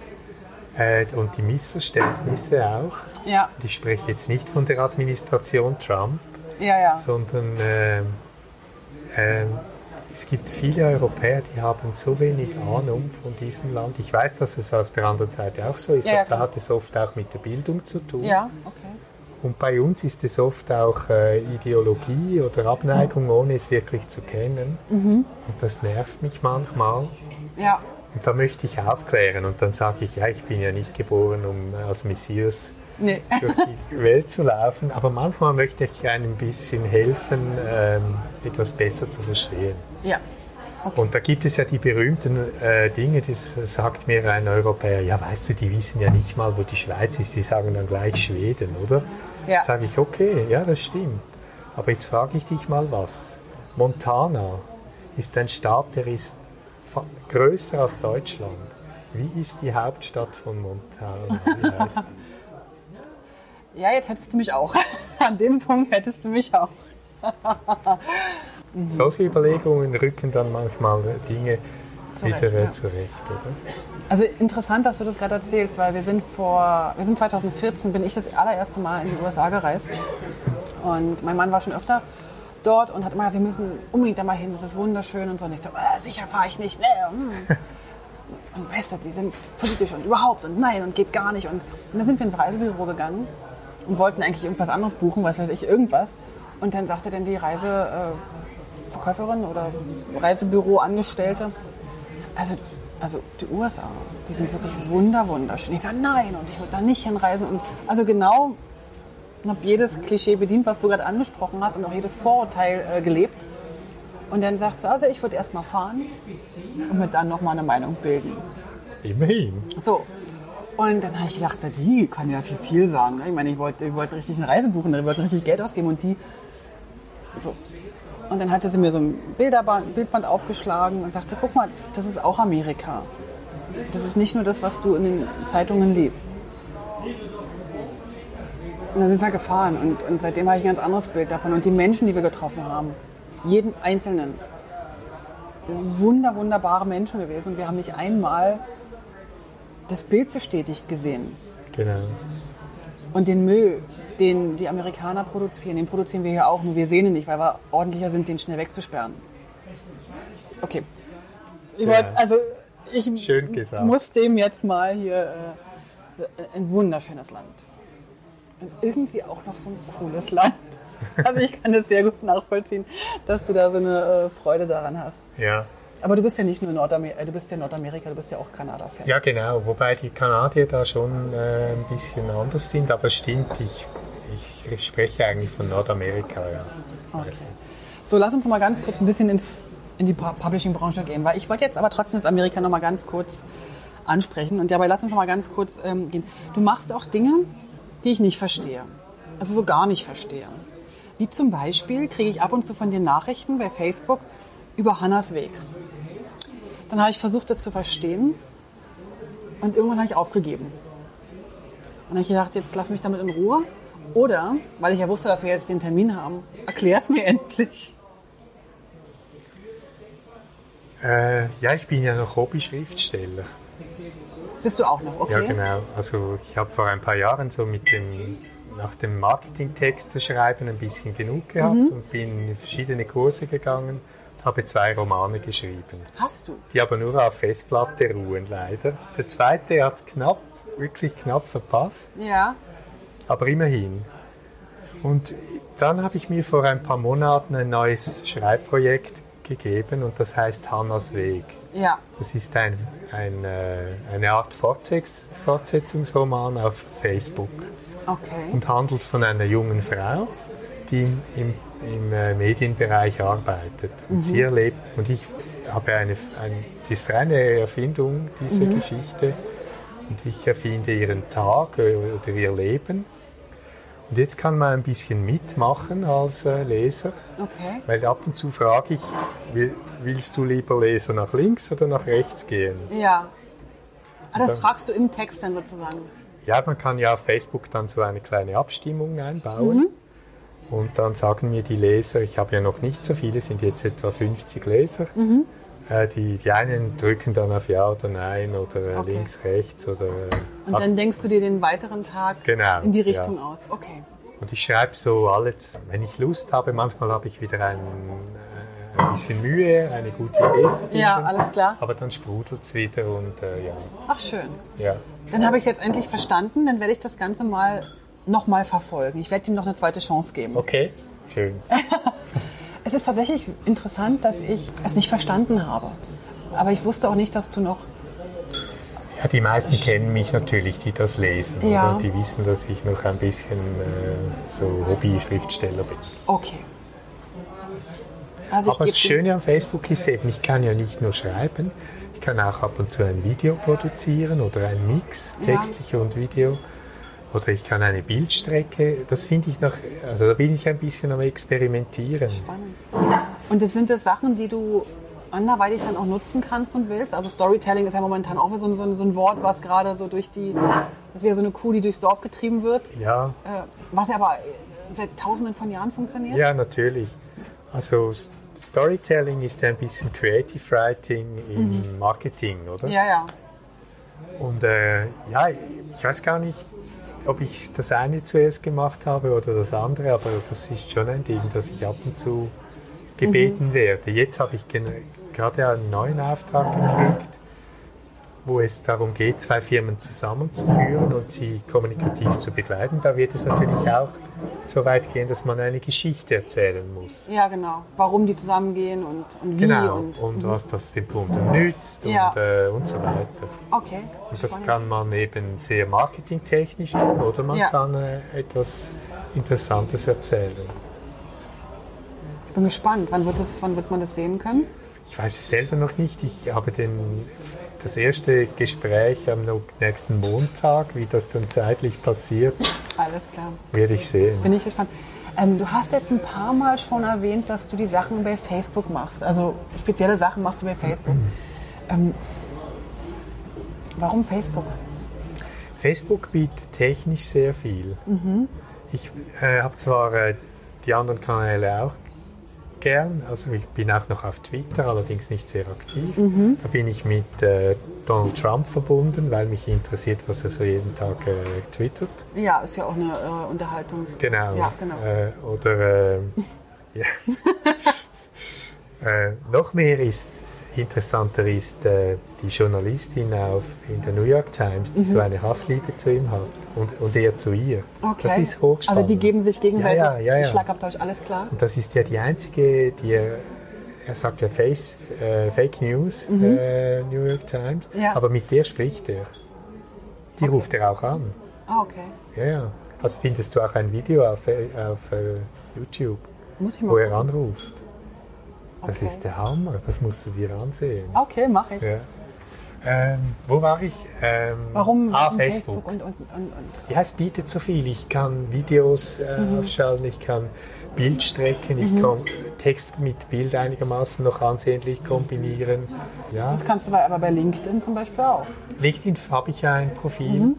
Äh, und die Missverständnisse auch. Ja, ich spreche jetzt nicht von der Administration Trump, ja, ja. sondern ähm, ähm, es gibt viele Europäer, die haben so wenig Ahnung von diesem Land. Ich weiß, dass es auf der anderen Seite auch so ist, Ja, aber da hat es oft auch mit der Bildung zu tun. Ja, okay. Und bei uns ist es oft auch äh, Ideologie oder Abneigung, ohne es wirklich zu kennen. Mhm. Und das nervt mich manchmal. Ja, Und da möchte ich aufklären. Und dann sage ich, ja, ich bin ja nicht geboren, um als Messias nee. durch die Welt zu laufen. Aber manchmal möchte ich einem ein bisschen helfen, ähm, etwas besser zu verstehen. Ja. Und da gibt es ja die berühmten äh, Dinge, das sagt mir ein Europäer, ja weißt du, die wissen ja nicht mal, wo die Schweiz ist, die sagen dann gleich Schweden, oder? Ja. Sage ich, okay, ja, das stimmt. Aber jetzt frage ich dich mal was. Montana ist ein Staat, der ist größer als Deutschland. Wie ist die Hauptstadt von Montana? Wie heißt die? Ja, jetzt hättest du mich auch. An dem Punkt hättest du mich auch. Solche Überlegungen rücken dann manchmal Dinge Zurecht, wieder ja. zurecht, oder? Also interessant, dass du das gerade erzählst, weil wir sind vor, wir sind 2014, bin ich das allererste Mal in die USA gereist. Und mein Mann war schon öfter dort und hat immer, wir müssen unbedingt da mal hin, das ist wunderschön und so. Und ich so, äh, sicher fahre ich nicht, ne? hm. Und weißt du, die sind politisch und überhaupt und nein und geht gar nicht. Und, und dann sind wir ins Reisebüro gegangen und wollten eigentlich irgendwas anderes buchen, was weiß ich, irgendwas. Und dann sagte dann die Reiseverkäuferin äh, oder Reisebüroangestellte, also, also die USA, die sind wirklich wunder, wunderschön. Ich sage, nein, und ich würde da nicht hinreisen. Und also genau, habe jedes Klischee bedient, was du gerade angesprochen hast und auch jedes Vorurteil äh, gelebt. Und dann sagt sie, also ich würde erst mal fahren und mir dann nochmal eine Meinung bilden. Immerhin. So. Und dann habe ich gedacht, na, die kann ja viel, viel sagen. ne? Ich meine, ich wollte, ich wollte richtig eine Reise buchen, ich wollte richtig Geld ausgeben und die. So. Und dann hatte sie mir so ein Bilderband, Bildband aufgeschlagen und sagte, guck mal, das ist auch Amerika. Das ist nicht nur das, was du in den Zeitungen liest. Und dann sind wir gefahren und, und seitdem habe ich ein ganz anderes Bild davon. Und die Menschen, die wir getroffen haben, jeden Einzelnen, wunder, wunderbare Menschen gewesen. Und wir haben nicht einmal das Bild bestätigt gesehen. Genau. Und den Müll, den die Amerikaner produzieren, den produzieren wir hier auch, nur wir sehen ihn nicht, weil wir ordentlicher sind, den schnell wegzusperren. Okay. Ich Ja. wollt, also ich muss dem jetzt mal hier äh, ein wunderschönes Land. Und irgendwie auch noch so ein cooles Land. Also ich kann das sehr gut nachvollziehen, dass du da so eine äh, Freude daran hast. Ja. Aber du bist ja nicht nur Nordamerika, du bist ja Nordamerika, du bist ja auch Kanada-Fan. ja, genau. Wobei die Kanadier da schon äh, ein bisschen anders sind, aber stimmt, ich, ich spreche eigentlich von Nordamerika, ja. Okay. So, lass uns mal ganz kurz ein bisschen ins, in die Pu- Publishing-Branche gehen, weil ich wollte jetzt aber trotzdem das Amerika noch mal ganz kurz ansprechen und dabei lass uns mal ganz kurz ähm, gehen. Du machst auch Dinge, die ich nicht verstehe, also so gar nicht verstehe. Wie zum Beispiel kriege ich ab und zu von dir Nachrichten bei Facebook über Hannas Weg. Dann habe ich versucht, das zu verstehen und irgendwann habe ich aufgegeben. Und dann habe ich gedacht, jetzt lass mich damit in Ruhe. Oder, weil ich ja wusste, dass wir jetzt den Termin haben, erklär es mir endlich. Äh, ja, ich bin ja noch Hobby-Schriftsteller. Bist du auch noch, okay? Ja, genau. Also ich habe vor ein paar Jahren so mit dem, nach dem Marketingtexte schreiben ein bisschen genug gehabt Mhm. und bin in verschiedene Kurse gegangen, habe zwei Romane geschrieben. Hast du? Die aber nur auf Festplatte ruhen, leider. Der zweite hat es knapp, wirklich knapp verpasst, Ja. aber immerhin. Und dann habe ich mir vor ein paar Monaten ein neues Schreibprojekt gegeben und das heißt Hannas Weg. Ja. Das ist ein, ein, äh, eine Art Fortsetz Fortsetzungsroman auf Facebook Okay. und handelt von einer jungen Frau, die im, im, im äh, Medienbereich arbeitet. Und sie erlebt, und ich habe eine, ein, das ist eine Erfindung, diese Geschichte, und ich erfinde ihren Tag äh, oder ihr Leben. Und jetzt kann man ein bisschen mitmachen als äh, Leser, Okay. weil ab und zu frage ich, will, willst du lieber Leser nach links oder nach rechts gehen? Ja. Ah, das dann- fragst du im Text dann sozusagen. Ja, man kann ja auf Facebook dann so eine kleine Abstimmung einbauen. Und dann sagen mir die Leser, ich habe ja noch nicht so viele, sind jetzt etwa 50 Leser. Äh, die, die einen drücken dann auf Ja oder Nein oder äh, Okay. links, rechts oder. Äh, Und ab- dann denkst du dir den weiteren Tag Genau, in die Richtung ja. aus. Okay. und ich schreibe so alles, wenn ich Lust habe, manchmal habe ich wieder ein, äh, ein bisschen Mühe, eine gute Idee zu finden. Ja, alles klar. Aber dann sprudelt es wieder und äh, ja, Ach, schön. ja. Dann habe ich es jetzt endlich verstanden. Dann werde ich das Ganze mal nochmal verfolgen. Ich werde ihm noch eine zweite Chance geben. Okay, schön. Es ist tatsächlich interessant, dass ich es nicht verstanden habe. Aber ich wusste auch nicht, dass du noch. Ja, die meisten kennen mich natürlich, die das lesen. Ja. Oder? Die wissen, dass ich noch ein bisschen äh, so Hobby-Schriftsteller bin. Okay. Also ich Aber das Schöne am Facebook ist eben, ich kann ja nicht nur schreiben, ich kann auch ab und zu ein Video produzieren oder ein Mix, Ja. textlich und Video. Oder ich kann eine Bildstrecke, das finde ich noch, also da bin ich ein bisschen am Experimentieren. Spannend. Und das sind das Sachen, die du anderweitig dann auch nutzen kannst und willst? Also Storytelling ist ja momentan auch so ein, so so ein Wort, was gerade so durch die, das wäre so eine Kuh, die durchs Dorf getrieben wird, Ja, äh, was ja aber äh, seit tausenden von Jahren funktioniert. ja, natürlich. Also Storytelling ist ein bisschen Creative Writing im Marketing, oder? ja. ja. Und äh, ja, ich weiß gar nicht, ob ich das eine zuerst gemacht habe oder das andere, aber das ist schon ein Ding, dass ich ab und zu gebeten werde. Jetzt habe ich gerade einen neuen Auftrag gekriegt, wo es darum geht, zwei Firmen zusammenzuführen und sie kommunikativ zu begleiten. Da wird es natürlich auch so weit gehen, dass man eine Geschichte erzählen muss. Ja, genau. Warum die zusammengehen und, und wie. Genau, Und, und was das dem Kunden nützt und, Ja. äh, und so weiter. okay. Und das Spannend. kann man eben sehr marketingtechnisch tun oder man Ja. kann äh, etwas Interessantes erzählen. Ich bin gespannt. Wann wird, das, wann wird man das sehen können? Ich weiß es selber noch nicht. Ich habe den, das erste Gespräch am nächsten Montag, wie das dann zeitlich passiert, Alles klar. werde ich sehen. Bin ich gespannt. Ähm, du hast jetzt ein paar Mal schon erwähnt, dass du die Sachen bei Facebook machst. Also spezielle Sachen machst du bei Facebook. Ähm, warum Facebook? Facebook bietet technisch sehr viel. Mhm. Ich äh, habe zwar äh, die anderen Kanäle auch gern, also ich bin auch noch auf Twitter, allerdings nicht sehr aktiv. Mhm. Da bin ich mit äh, Donald Trump verbunden, weil mich interessiert, was er so jeden Tag äh, twittert. Ja, ist ja auch eine äh, Unterhaltung. Genau. Ja, genau. Äh, oder äh, ja. äh, noch mehr ist interessanter ist äh, die Journalistin auf, in der New York Times, die so eine Hassliebe zu ihm hat und, und er zu ihr. Mhm. Okay. Das ist hochspannend. Also die geben sich gegenseitig Ja, ja, ja. Schlagabtausch, alles klar. Und das ist ja die einzige, die er, er sagt ja Face, äh, Fake News, äh, New York Times, Mhm. Ja. aber mit der spricht er. Die ruft er auch an. Ah, okay. Ja, ja. Also findest du auch ein Video auf, äh, auf äh, YouTube, wo er anruft. Das Okay. ist der Hammer, das musst du dir ansehen. Okay, mache ich. Ja. Ähm, wo war ich? Ähm, Warum Ah, warum Facebook. und, und, und. Ja, es bietet so viel. Ich kann Videos äh, Mhm. aufschalten, ich kann Bildstrecken, ich kann Text mit Bild einigermaßen noch ansehnlich kombinieren. Ja. Das kannst du aber bei LinkedIn zum Beispiel auch. LinkedIn habe ich ja ein Profil, Mhm.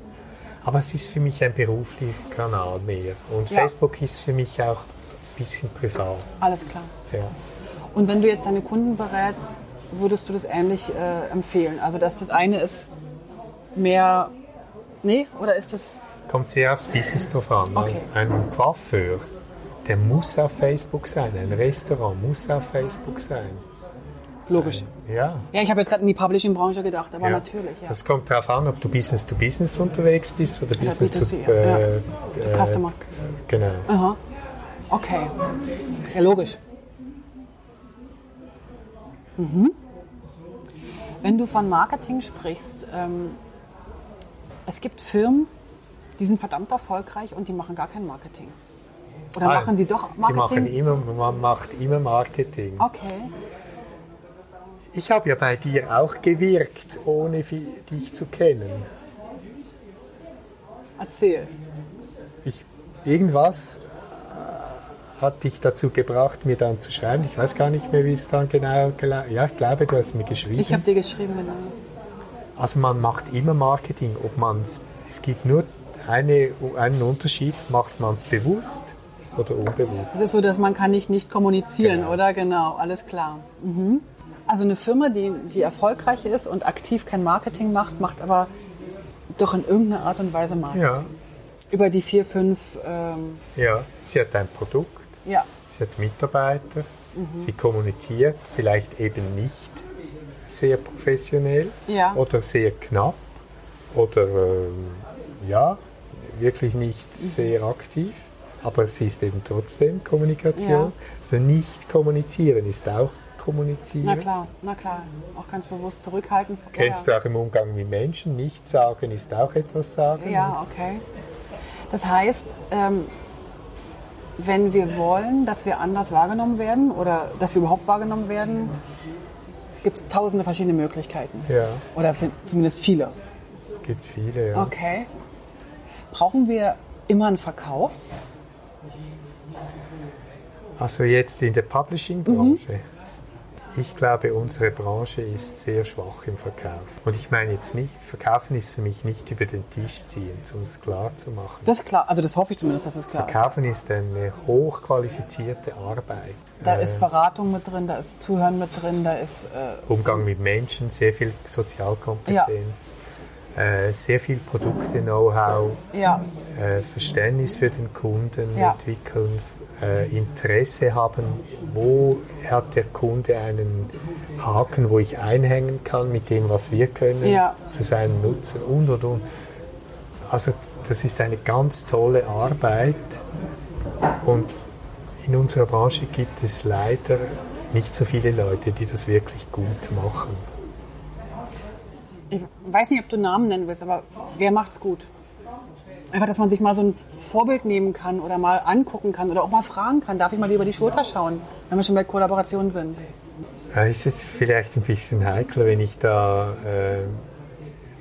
aber es ist für mich ein beruflicher Kanal mehr. Und Ja. Facebook ist für mich auch ein bisschen privat. Alles klar. Ja. Und wenn du jetzt deine Kunden berätst, würdest du das ähnlich äh, empfehlen? Also, dass das eine ist mehr. Nee? Oder ist das. Kommt sehr aufs Business drauf an. Okay. Also ein Coiffeur, der muss auf Facebook sein. Ein Restaurant muss auf Facebook sein. Logisch. Ja. Ja, ich habe jetzt gerade in die Publishing-Branche gedacht, aber ja. natürlich, ja. Das kommt darauf an, ob du Business to Business unterwegs bist oder Business B2C, to ja. äh, To Customer. Genau. Aha. Okay. Ja, logisch. Mhm. Wenn du von Marketing sprichst, ähm, es gibt Firmen, die sind verdammt erfolgreich und die machen gar kein Marketing. Oder Ah, machen die doch Die machen Marketing? immer, man macht immer Marketing. okay. Ich habe ja bei dir auch gewirkt, ohne dich zu kennen. Erzähl. Ich, irgendwas hat dich dazu gebracht, mir dann zu schreiben. Ich weiß gar nicht mehr, wie es dann genau gelaufen Ja, ich glaube, du hast mir geschrieben. Ich habe dir geschrieben, genau. Also man macht immer Marketing, ob man es gibt nur eine, einen Unterschied, macht man es bewusst oder unbewusst. Es ist so, dass man kann nicht nicht kommunizieren, Genau. oder? Genau, alles klar. Mhm. Also eine Firma, die, die erfolgreich ist und aktiv kein Marketing macht, macht aber doch in irgendeiner Art und Weise Marketing. Ja, Über die vier, fünf, ähm, ja. Sie hat ein Produkt, ja, sie hat Mitarbeiter, sie kommuniziert vielleicht eben nicht sehr professionell Ja. oder sehr knapp oder ähm, ja, wirklich nicht sehr aktiv. Aber sie ist eben trotzdem Kommunikation. Ja. Also nicht kommunizieren ist auch kommunizieren. na klar, na klar. Auch ganz bewusst zurückhalten. Kennst du auch im Umgang mit Menschen? Nicht sagen ist auch etwas sagen. Ja, okay. Das heißt, ähm, wenn wir wollen, dass wir anders wahrgenommen werden oder dass wir überhaupt wahrgenommen werden, gibt es tausende verschiedene Möglichkeiten. Ja, Oder zumindest viele. es gibt viele. Ja. Okay. Brauchen wir immer einen Verkauf? Also jetzt in der Mhm. Ich glaube, unsere Branche ist sehr schwach im Verkauf. Und ich meine jetzt nicht, Verkaufen ist für mich nicht über den Tisch ziehen, um es klar zu machen. Das ist klar. Also das hoffe ich zumindest, dass es klar ist. Verkaufen ist eine hochqualifizierte Arbeit. Da Äh, ist Beratung mit drin, da ist Zuhören mit drin, da ist äh, Umgang mit Menschen, sehr viel Sozialkompetenz, äh, sehr viel Produkte-Know-how, ja, äh, Verständnis für den Kunden Ja. entwickeln, äh, Interesse haben, wo hat der Kunde einen Haken, wo ich einhängen kann mit dem, was wir können, Ja. zu seinem Nutzen und und und. Also das ist eine ganz tolle Arbeit und in unserer Branche gibt es leider nicht so viele Leute, die das wirklich gut machen. ich weiß nicht, ob du Namen nennen willst, aber wer macht's gut? Einfach, dass man sich mal so ein Vorbild nehmen kann oder mal angucken kann oder auch mal fragen kann, darf ich mal über die Schulter schauen, wenn wir schon bei Kollaborationen sind. Ja, ist es vielleicht ein bisschen heikel, wenn ich da äh,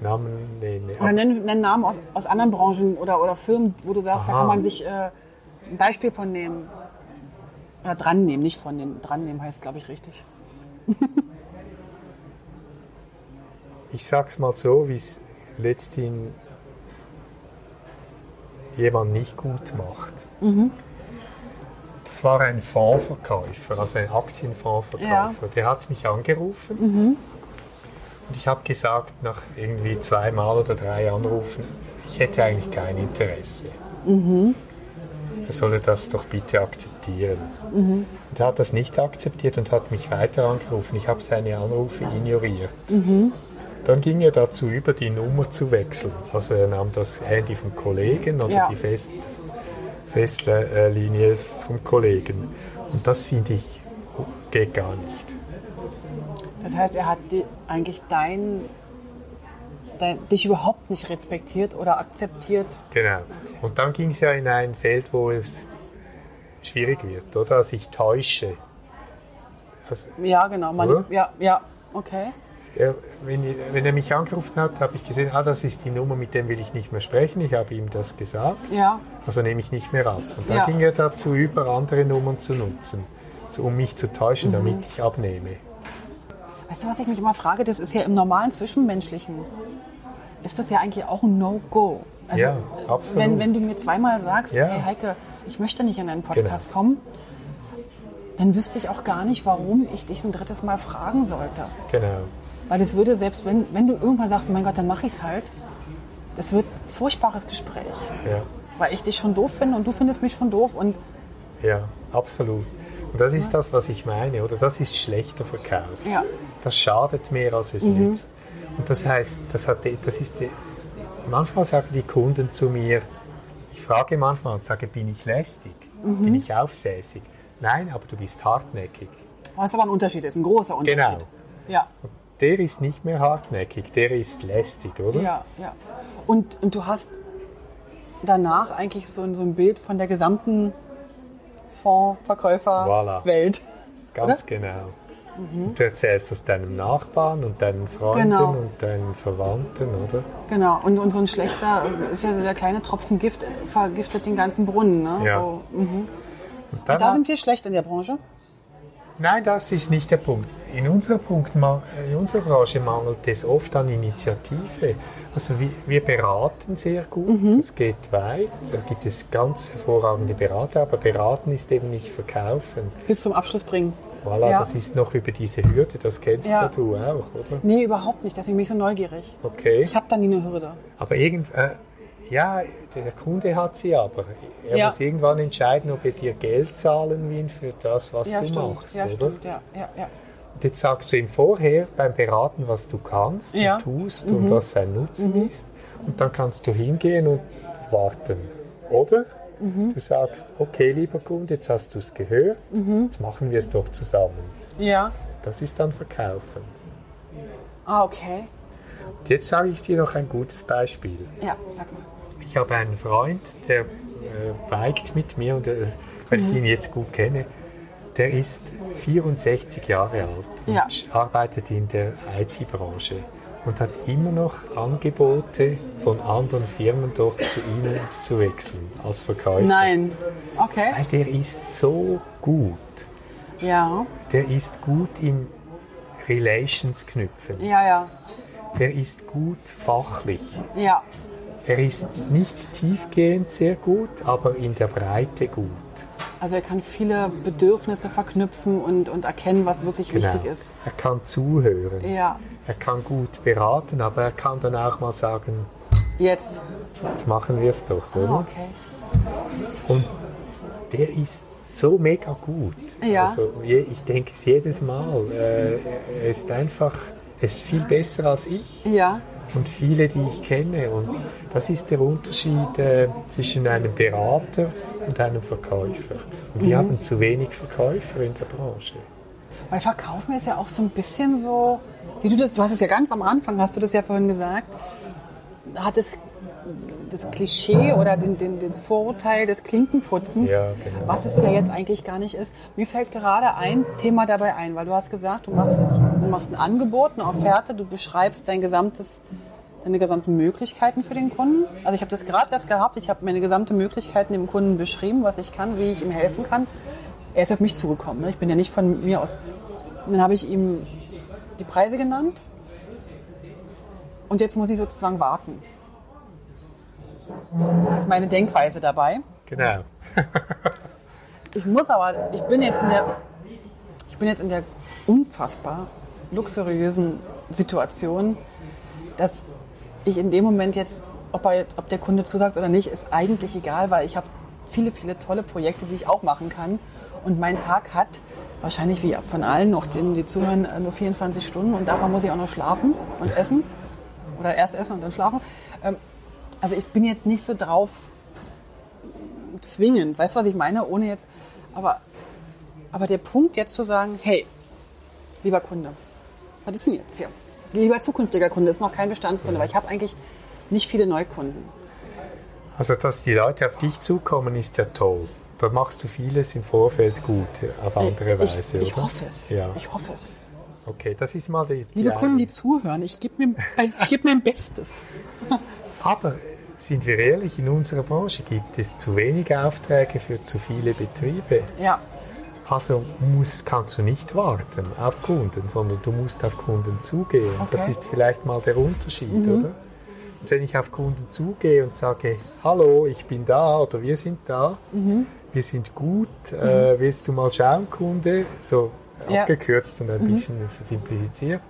Namen nenne. Oder nenn, nenn Namen aus, aus anderen Branchen oder, oder Firmen, wo du sagst, da Aha. kann man sich äh, ein Beispiel von nehmen. Oder dran nehmen, nicht von nehmen. Dran nehmen heißt, glaube ich, richtig. Ich sag's mal so, wie es letzthin jemand nicht gut macht. Das war ein Fondsverkäufer, also ein Aktienfondsverkäufer. Ja. Der hat mich angerufen und ich habe gesagt, nach irgendwie zweimal oder drei Anrufen, ich hätte eigentlich kein Interesse. Er solle das doch bitte akzeptieren. Und er hat das nicht akzeptiert und hat mich weiter angerufen. Ich habe seine Anrufe ignoriert. Dann ging er dazu über, die Nummer zu wechseln. Also er nahm das Handy vom Kollegen oder Ja. die Fest, Festlinie vom Kollegen. Und das finde ich geht gar nicht. Das heißt, er hat die, eigentlich dein, dein, dich überhaupt nicht respektiert oder akzeptiert. Genau. Und dann ging es ja in ein Feld, wo es schwierig wird, oder? Also ich täusche. Also Ja, genau. Man, ja, ja, okay. Er, wenn, ich- wenn er mich angerufen hat, habe ich gesehen, ah, das ist die Nummer, mit dem will ich nicht mehr sprechen. Ich habe ihm das gesagt. Ja, Also nehme ich nicht mehr ab. Und dann Ja. ging er dazu über, andere Nummern zu nutzen, so, um mich zu täuschen, Mhm. damit ich abnehme. Weißt du, was ich mich immer frage? Das ist ja im normalen Zwischenmenschlichen. Ist das ja eigentlich auch ein No-Go? Also, Ja, absolut. Wenn, wenn du mir zweimal sagst, Ja. hey Heike, ich möchte nicht in einen Podcast Genau. kommen, dann wüsste ich auch gar nicht, warum ich dich ein drittes Mal fragen sollte. Genau. Weil das würde, selbst wenn, wenn du irgendwann sagst, mein Gott, dann mache ich es halt, das wird ein furchtbares Gespräch. Ja, Weil ich dich schon doof finde und du findest mich schon doof und ja, absolut. Und das ist das, was ich meine, oder? Das ist schlechter Verkauf. Ja. Das schadet mehr, als es Mhm. nützt. Und das heißt, das, hat, das ist die, manchmal sagen die Kunden zu mir, ich frage manchmal und sage, bin ich lästig? Mhm. Bin ich aufsässig? Nein, aber du bist hartnäckig. Was aber ein Unterschied ist, ein großer Unterschied. Genau. Ja, Der ist nicht mehr hartnäckig, der ist lästig, oder? ja, ja. Und, und du hast danach eigentlich so, ein- so ein Bild von der gesamten Voilà. Fondsverkäufer-Welt. Ganz genau. Und du erzählst das deinem Nachbarn und deinen Freunden Genau. und deinen Verwandten, oder? Genau, und, und so ein schlechter, ist ja so der kleine Tropfen Gift, vergiftet den ganzen Brunnen. Ne? Ja. So, mhm. Und dann Da sind wir schlecht in der Branche. Nein, das ist nicht der Punkt. In unserer, Punkt, in unserer Branche mangelt es oft an Initiative. Also wir, wir beraten sehr gut, Mhm. das geht weit. Da gibt es ganz hervorragende Berater, aber beraten ist eben nicht verkaufen. Bis zum Abschluss bringen. Voilà, Ja. das ist noch über diese Hürde, das kennst Ja. du auch, oder? Nee, überhaupt nicht. Deswegen bin ich so neugierig. Okay. Ich habe da nie eine Hürde. Aber irgend, äh, ja, der Kunde hat sie aber. Er Ja. muss irgendwann entscheiden, ob er dir Geld zahlen will für das, was du stimmt. machst, ja, oder? stimmt. Ja, ja, ja. Jetzt sagst du ihm vorher beim Beraten, was du kannst Ja. und tust und was sein Nutzen ist. Und dann kannst du hingehen und warten. Oder? Du sagst, okay, lieber Kunde, jetzt hast du es gehört, jetzt machen wir es doch zusammen. Ja. Das ist dann Verkaufen. Ah, okay. Und jetzt sage ich dir noch ein gutes Beispiel. Ja, sag mal. Ich habe einen Freund, der äh, biked mit mir und äh, weil ich ihn jetzt gut kenne, der ist 64 Jahre alt und Ja. arbeitet in der IT-Branche und hat immer noch Angebote von anderen Firmen dort zu ihnen zu wechseln als Verkäufer. Nein. Okay. Weil der ist so gut. Ja. Der ist gut im Relations knüpfen. Ja, ja. Der ist gut fachlich. Ja. Er ist nicht tiefgehend sehr gut, aber in der Breite gut. Also er kann viele Bedürfnisse verknüpfen und, und erkennen, was wirklich wichtig ist. Er kann zuhören. Ja. Er kann gut beraten, aber er kann dann auch mal sagen, Jetzt. jetzt machen wir es doch, oder? Ah, okay. Und der ist so mega gut. Ja. Also, ich denke es jedes Mal. Äh, er ist einfach, er ist viel besser als ich Ja. und viele, die ich kenne. Und das ist der Unterschied äh, zwischen einem Berater und Verkäufer. Und Mhm. wir haben zu wenig Verkäufer in der Branche. Weil Verkaufen ist ja auch so ein bisschen so, wie du das, du hast es ja ganz am Anfang, hast du das ja vorhin gesagt, hat es das Klischee oder den, den, das Vorurteil des Klinkenputzens, Ja, genau. was es ja jetzt eigentlich gar nicht ist. Mir fällt gerade ein Thema dabei ein, weil du hast gesagt, du machst, du machst ein Angebot, eine Offerte, du beschreibst dein gesamtes, deine gesamten Möglichkeiten für den Kunden. Also ich habe das gerade erst gehabt, ich habe meine gesamte Möglichkeiten dem Kunden beschrieben, was ich kann, wie ich ihm helfen kann. Er ist auf mich zugekommen, ne? ich bin ja nicht von mir aus. Und dann habe ich ihm die Preise genannt und jetzt muss ich sozusagen warten. Das ist meine Denkweise dabei. Genau. Ich muss aber, ich bin jetzt in der, ich bin jetzt in der unfassbar luxuriösen Situation, dass ich in dem Moment jetzt, ob, er ob der Kunde zusagt oder nicht, ist eigentlich egal, weil ich habe viele, viele tolle Projekte, die ich auch machen kann. Und mein Tag hat wahrscheinlich wie von allen noch, denen die zuhören, äh, nur 24 Stunden und davon muss ich auch noch schlafen und essen. Oder erst essen und dann schlafen. Ähm, Also ich bin jetzt nicht so drauf zwingend, weißt du, was ich meine? Ohne jetzt, aber, aber der Punkt jetzt zu sagen, hey, lieber Kunde, was ist denn jetzt hier? Lieber zukünftiger Kunde, ist noch kein Bestandskunde, weil ich habe eigentlich nicht viele Neukunden. Also, dass die Leute auf dich zukommen, ist ja toll. Da machst du vieles im Vorfeld gut, auf andere ich, Weise, ich oder? hoffe es. Ja. Ich hoffe es. Okay, das ist mal die. die Liebe Kunden, die zuhören, ich gebe mir, ich geb mein Bestes. Aber sind wir ehrlich, in unserer Branche gibt es zu wenige Aufträge für zu viele Betriebe. Ja, Also muss, kannst du nicht warten auf Kunden, sondern du musst auf Kunden zugehen. Das Okay. Mhm. ist vielleicht mal der Unterschied, oder? Und wenn ich auf Kunden zugehe und sage, hallo, ich bin da oder wir sind da, Mhm. wir sind gut, äh, willst du mal schauen, Kunde? So Ja. Mhm. abgekürzt und ein bisschen simplifiziert.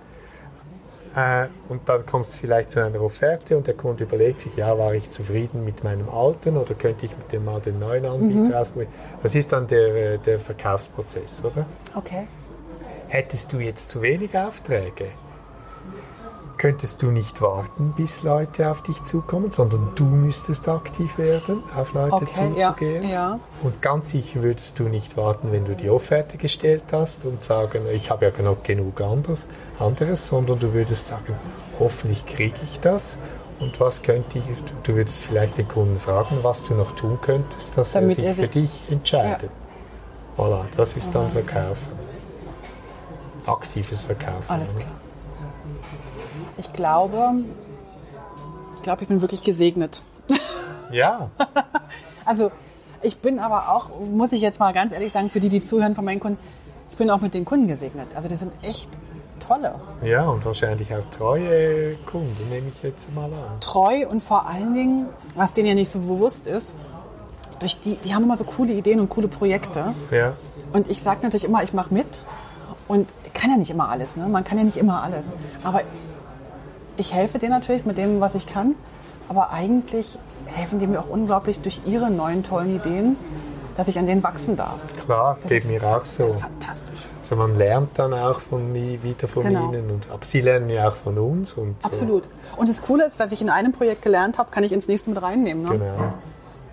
Äh, und dann kommt es vielleicht zu einer Offerte und der Kunde überlegt sich, ja, war ich zufrieden mit meinem alten oder könnte ich mit dem mal den neuen Anbieter mhm. ausprobieren? Das ist dann der, äh, der Verkaufsprozess, oder? Okay. Hättest du jetzt zu wenig Aufträge, könntest du nicht warten, bis Leute auf dich zukommen, sondern du müsstest aktiv werden, auf Leute okay, zuzugehen. Ja, ja. Und ganz sicher würdest du nicht warten, wenn du die Offerte gestellt hast und sagen, ich habe ja noch genug anderes, anderes, sondern du würdest sagen, hoffentlich kriege ich das. Und was könnte ich, du würdest vielleicht den Kunden fragen, was du noch tun könntest, dass Damit er sich für dich entscheidet. Ja. Voilà, das ist dann Verkaufen. Aktives Verkaufen. Alles klar. Ich glaube, ich glaube, ich bin wirklich gesegnet. Ja. also ich bin aber auch, muss ich jetzt mal ganz ehrlich sagen, für die, die zuhören von meinen Kunden, ich bin auch mit den Kunden gesegnet. Also die sind echt tolle. Ja, und wahrscheinlich auch treue Kunden, nehme ich jetzt mal an. Treu und vor allen Dingen, was denen ja nicht so bewusst ist, durch die, die haben immer so coole Ideen und coole Projekte. Ja. Und ich sage natürlich immer, ich mache mit. Und kann ja nicht immer alles, ne? Man kann ja nicht immer alles. Aber ich helfe denen natürlich mit dem, was ich kann, aber eigentlich helfen die mir auch unglaublich durch ihre neuen tollen Ideen, dass ich an denen wachsen darf. Klar, das geht ist, mir auch so. Das ist fantastisch. Also man lernt dann auch von wieder von genau. ihnen und aber sie lernen ja auch von uns und so. absolut. Und das Coole ist, was ich in einem Projekt gelernt habe, kann ich ins nächste mit reinnehmen. Ne? Genau.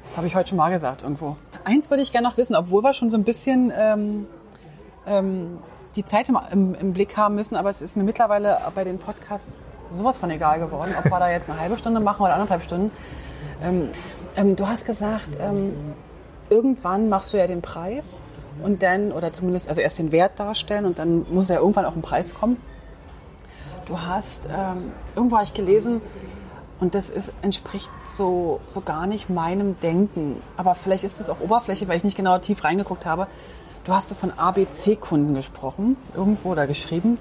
Das habe ich heute schon mal gesagt irgendwo. Eins würde ich gerne noch wissen, obwohl wir schon so ein bisschen ähm, ähm, die Zeit im, im, im Blick haben müssen, aber es ist mir mittlerweile bei den Podcasts sowas von egal geworden, ob wir da jetzt eine halbe Stunde machen oder anderthalb Stunden. Ähm, ähm, du hast gesagt, ähm, irgendwann machst du ja den Preis und dann, oder zumindest, also erst den Wert darstellen und dann muss ja irgendwann auch ein Preis kommen. Du hast, ähm, irgendwo habe ich gelesen, und das ist, entspricht so, so gar nicht meinem Denken. Aber vielleicht ist das auch Oberfläche, weil ich nicht genau tief reingeguckt habe. Du hast so von ABC-Kunden gesprochen, irgendwo oder geschrieben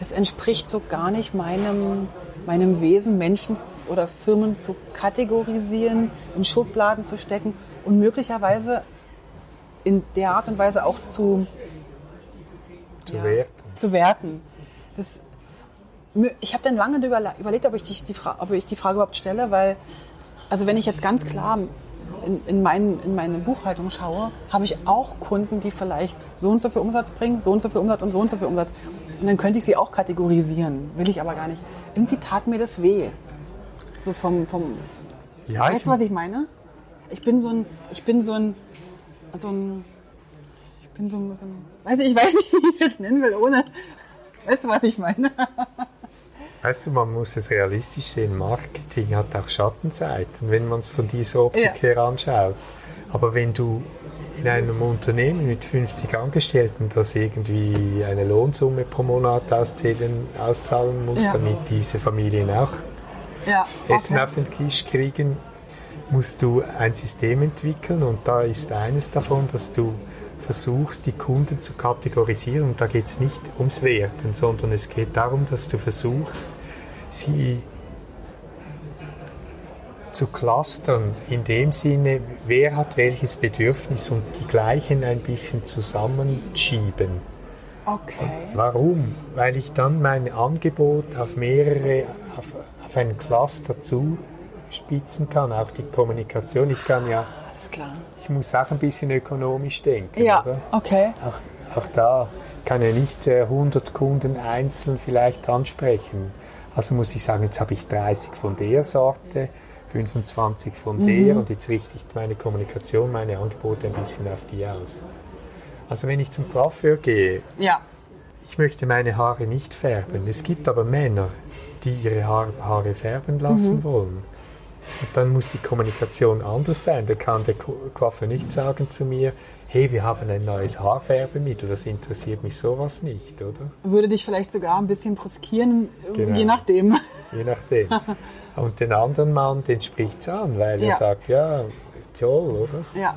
das entspricht so gar nicht meinem, meinem Wesen, Menschen oder Firmen zu kategorisieren, in Schubladen zu stecken und möglicherweise in der Art und Weise auch zu, zu, ja, werten. zu werten. Das, ich habe dann lange überlegt, ob ich, die, ob ich die Frage überhaupt stelle, weil, also wenn ich jetzt ganz klar in, in, mein, in meine Buchhaltung schaue, habe ich auch Kunden, die vielleicht so und so viel Umsatz bringen, so und so viel Umsatz und so und so viel Umsatz. Und dann könnte ich sie auch kategorisieren, will ich aber gar nicht. Irgendwie tat mir das weh. So vom, vom ja, weißt du, was ich meine? Ich bin so ein, ich bin so ein, so ein, ich bin so ein, so ein weiß ich, ich weiß nicht, wie ich es jetzt nennen will, ohne, weißt du, was ich meine? Weißt du, man muss es realistisch sehen, Marketing hat auch Schattenseiten, wenn man es von dieser Optik ja. her anschaut. Aber wenn du in einem Unternehmen mit 50 Angestellten, das irgendwie eine Lohnsumme pro Monat auszählen, auszahlen muss, ja. damit diese Familien auch ja, okay. Essen auf den Tisch kriegen, musst du ein System entwickeln und da ist eines davon, dass du versuchst, die Kunden zu kategorisieren und da geht es nicht ums Werten, sondern es geht darum, dass du versuchst, sie zu clustern, in dem Sinne, wer hat welches Bedürfnis und die gleichen ein bisschen zusammenschieben. Okay. Warum? Weil ich dann mein Angebot auf mehrere, auf, auf einen Cluster zuspitzen kann, auch die Kommunikation. Ich kann ja, Alles klar. ich muss auch ein bisschen ökonomisch denken. Ja, oder? okay. Auch, auch da kann ja nicht 100 äh, Kunden einzeln vielleicht ansprechen. Also muss ich sagen, jetzt habe ich 30 von der Sorte, 25 von mhm. der und jetzt richte ich meine Kommunikation, meine Angebote ein bisschen auf die aus. Also wenn ich zum Coiffeur gehe, ja. ich möchte meine Haare nicht färben. Es gibt aber Männer, die ihre Haare färben lassen mhm. wollen. Und dann muss die Kommunikation anders sein. Da kann der Coiffeur nicht sagen zu mir, hey, wir haben ein neues Haarfärbemittel, das interessiert mich sowas nicht, oder? Würde dich vielleicht sogar ein bisschen bruskieren, genau. je nachdem. Je nachdem. Und den anderen Mann, den spricht es an, weil ja. er sagt, ja, toll, oder? Ja.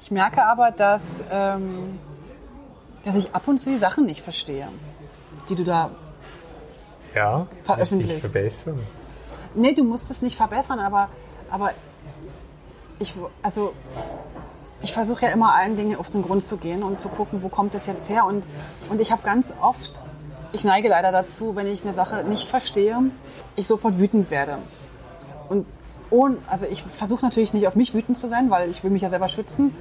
Ich merke aber, dass, ähm, dass ich ab und zu die Sachen nicht verstehe, die du da ja, veröffentlichst. Dich verbessern. Nee, du musst es nicht verbessern, aber, aber ich, also, ich versuche ja immer allen Dingen auf den Grund zu gehen und zu gucken, wo kommt es jetzt her. Und, und ich habe ganz oft ich neige leider dazu, wenn ich eine Sache nicht verstehe, ich sofort wütend werde. Und ohne, also ich versuche natürlich nicht auf mich wütend zu sein, weil ich will mich ja selber schützen.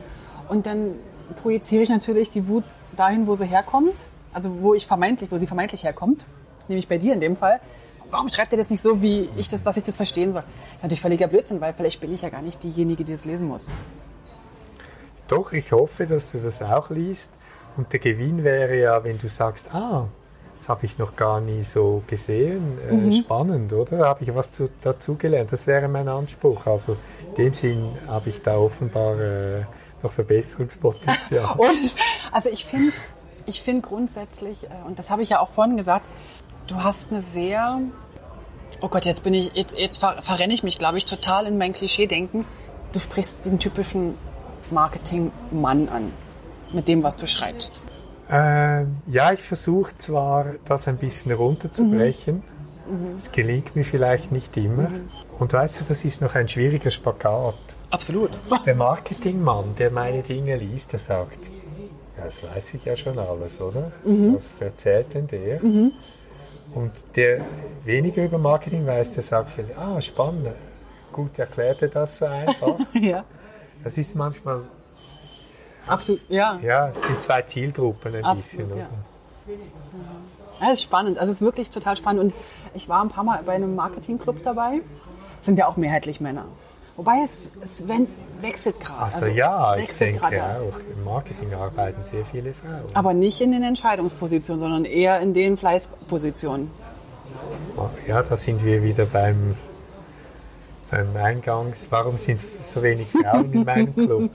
Und dann projiziere ich natürlich die Wut dahin, wo sie herkommt. Also wo ich vermeintlich, wo sie vermeintlich herkommt. Nämlich bei dir in dem Fall. Warum schreibt ihr das nicht so, wie ich das, dass ich das verstehen soll? Natürlich völliger Blödsinn, weil vielleicht bin ich ja gar nicht diejenige, die das lesen muss. Doch, ich hoffe, dass du das auch liest. Und der Gewinn wäre ja, wenn du sagst, ah, das habe ich noch gar nie so gesehen. Äh, mhm. Spannend, oder? Habe ich was zu, dazu gelernt? Das wäre mein Anspruch. Also in dem Sinn habe ich da offenbar äh, noch Verbesserungspotenzial. und, also ich finde ich find grundsätzlich, äh, und das habe ich ja auch vorhin gesagt, du hast eine sehr, oh Gott, jetzt bin ich, jetzt, jetzt ver, verrenne ich mich, glaube ich, total in mein Klischee-Denken. Du sprichst den typischen Marketing-Mann an mit dem, was du schreibst. Äh, ja, ich versuche zwar, das ein bisschen runterzubrechen. Mhm. Es gelingt mir vielleicht nicht immer. Mhm. Und weißt du, das ist noch ein schwieriger Spagat. Absolut. Der Marketingmann, der meine Dinge liest, der sagt, das weiß ich ja schon alles, oder? Mhm. Was erzählt denn der? Und der weniger über Marketing weiß, der sagt, ah, spannend, gut erklärt er das so einfach. ja. Das ist manchmal Absolut, ja. Ja, es sind zwei Zielgruppen ein Absolut, bisschen. Ja. Ja, das ist spannend. Also es ist wirklich total spannend. Und ich war ein paar Mal bei einem Marketingclub dabei. Sind ja auch mehrheitlich Männer. Wobei es, es wechselt gerade. Also, also ja, ich denke auch. Im Marketing arbeiten sehr viele Frauen. Aber nicht in den Entscheidungspositionen, sondern eher in den Fleißpositionen. Ja, da sind wir wieder beim, beim Eingangs. Warum sind so wenig Frauen in meinem Club?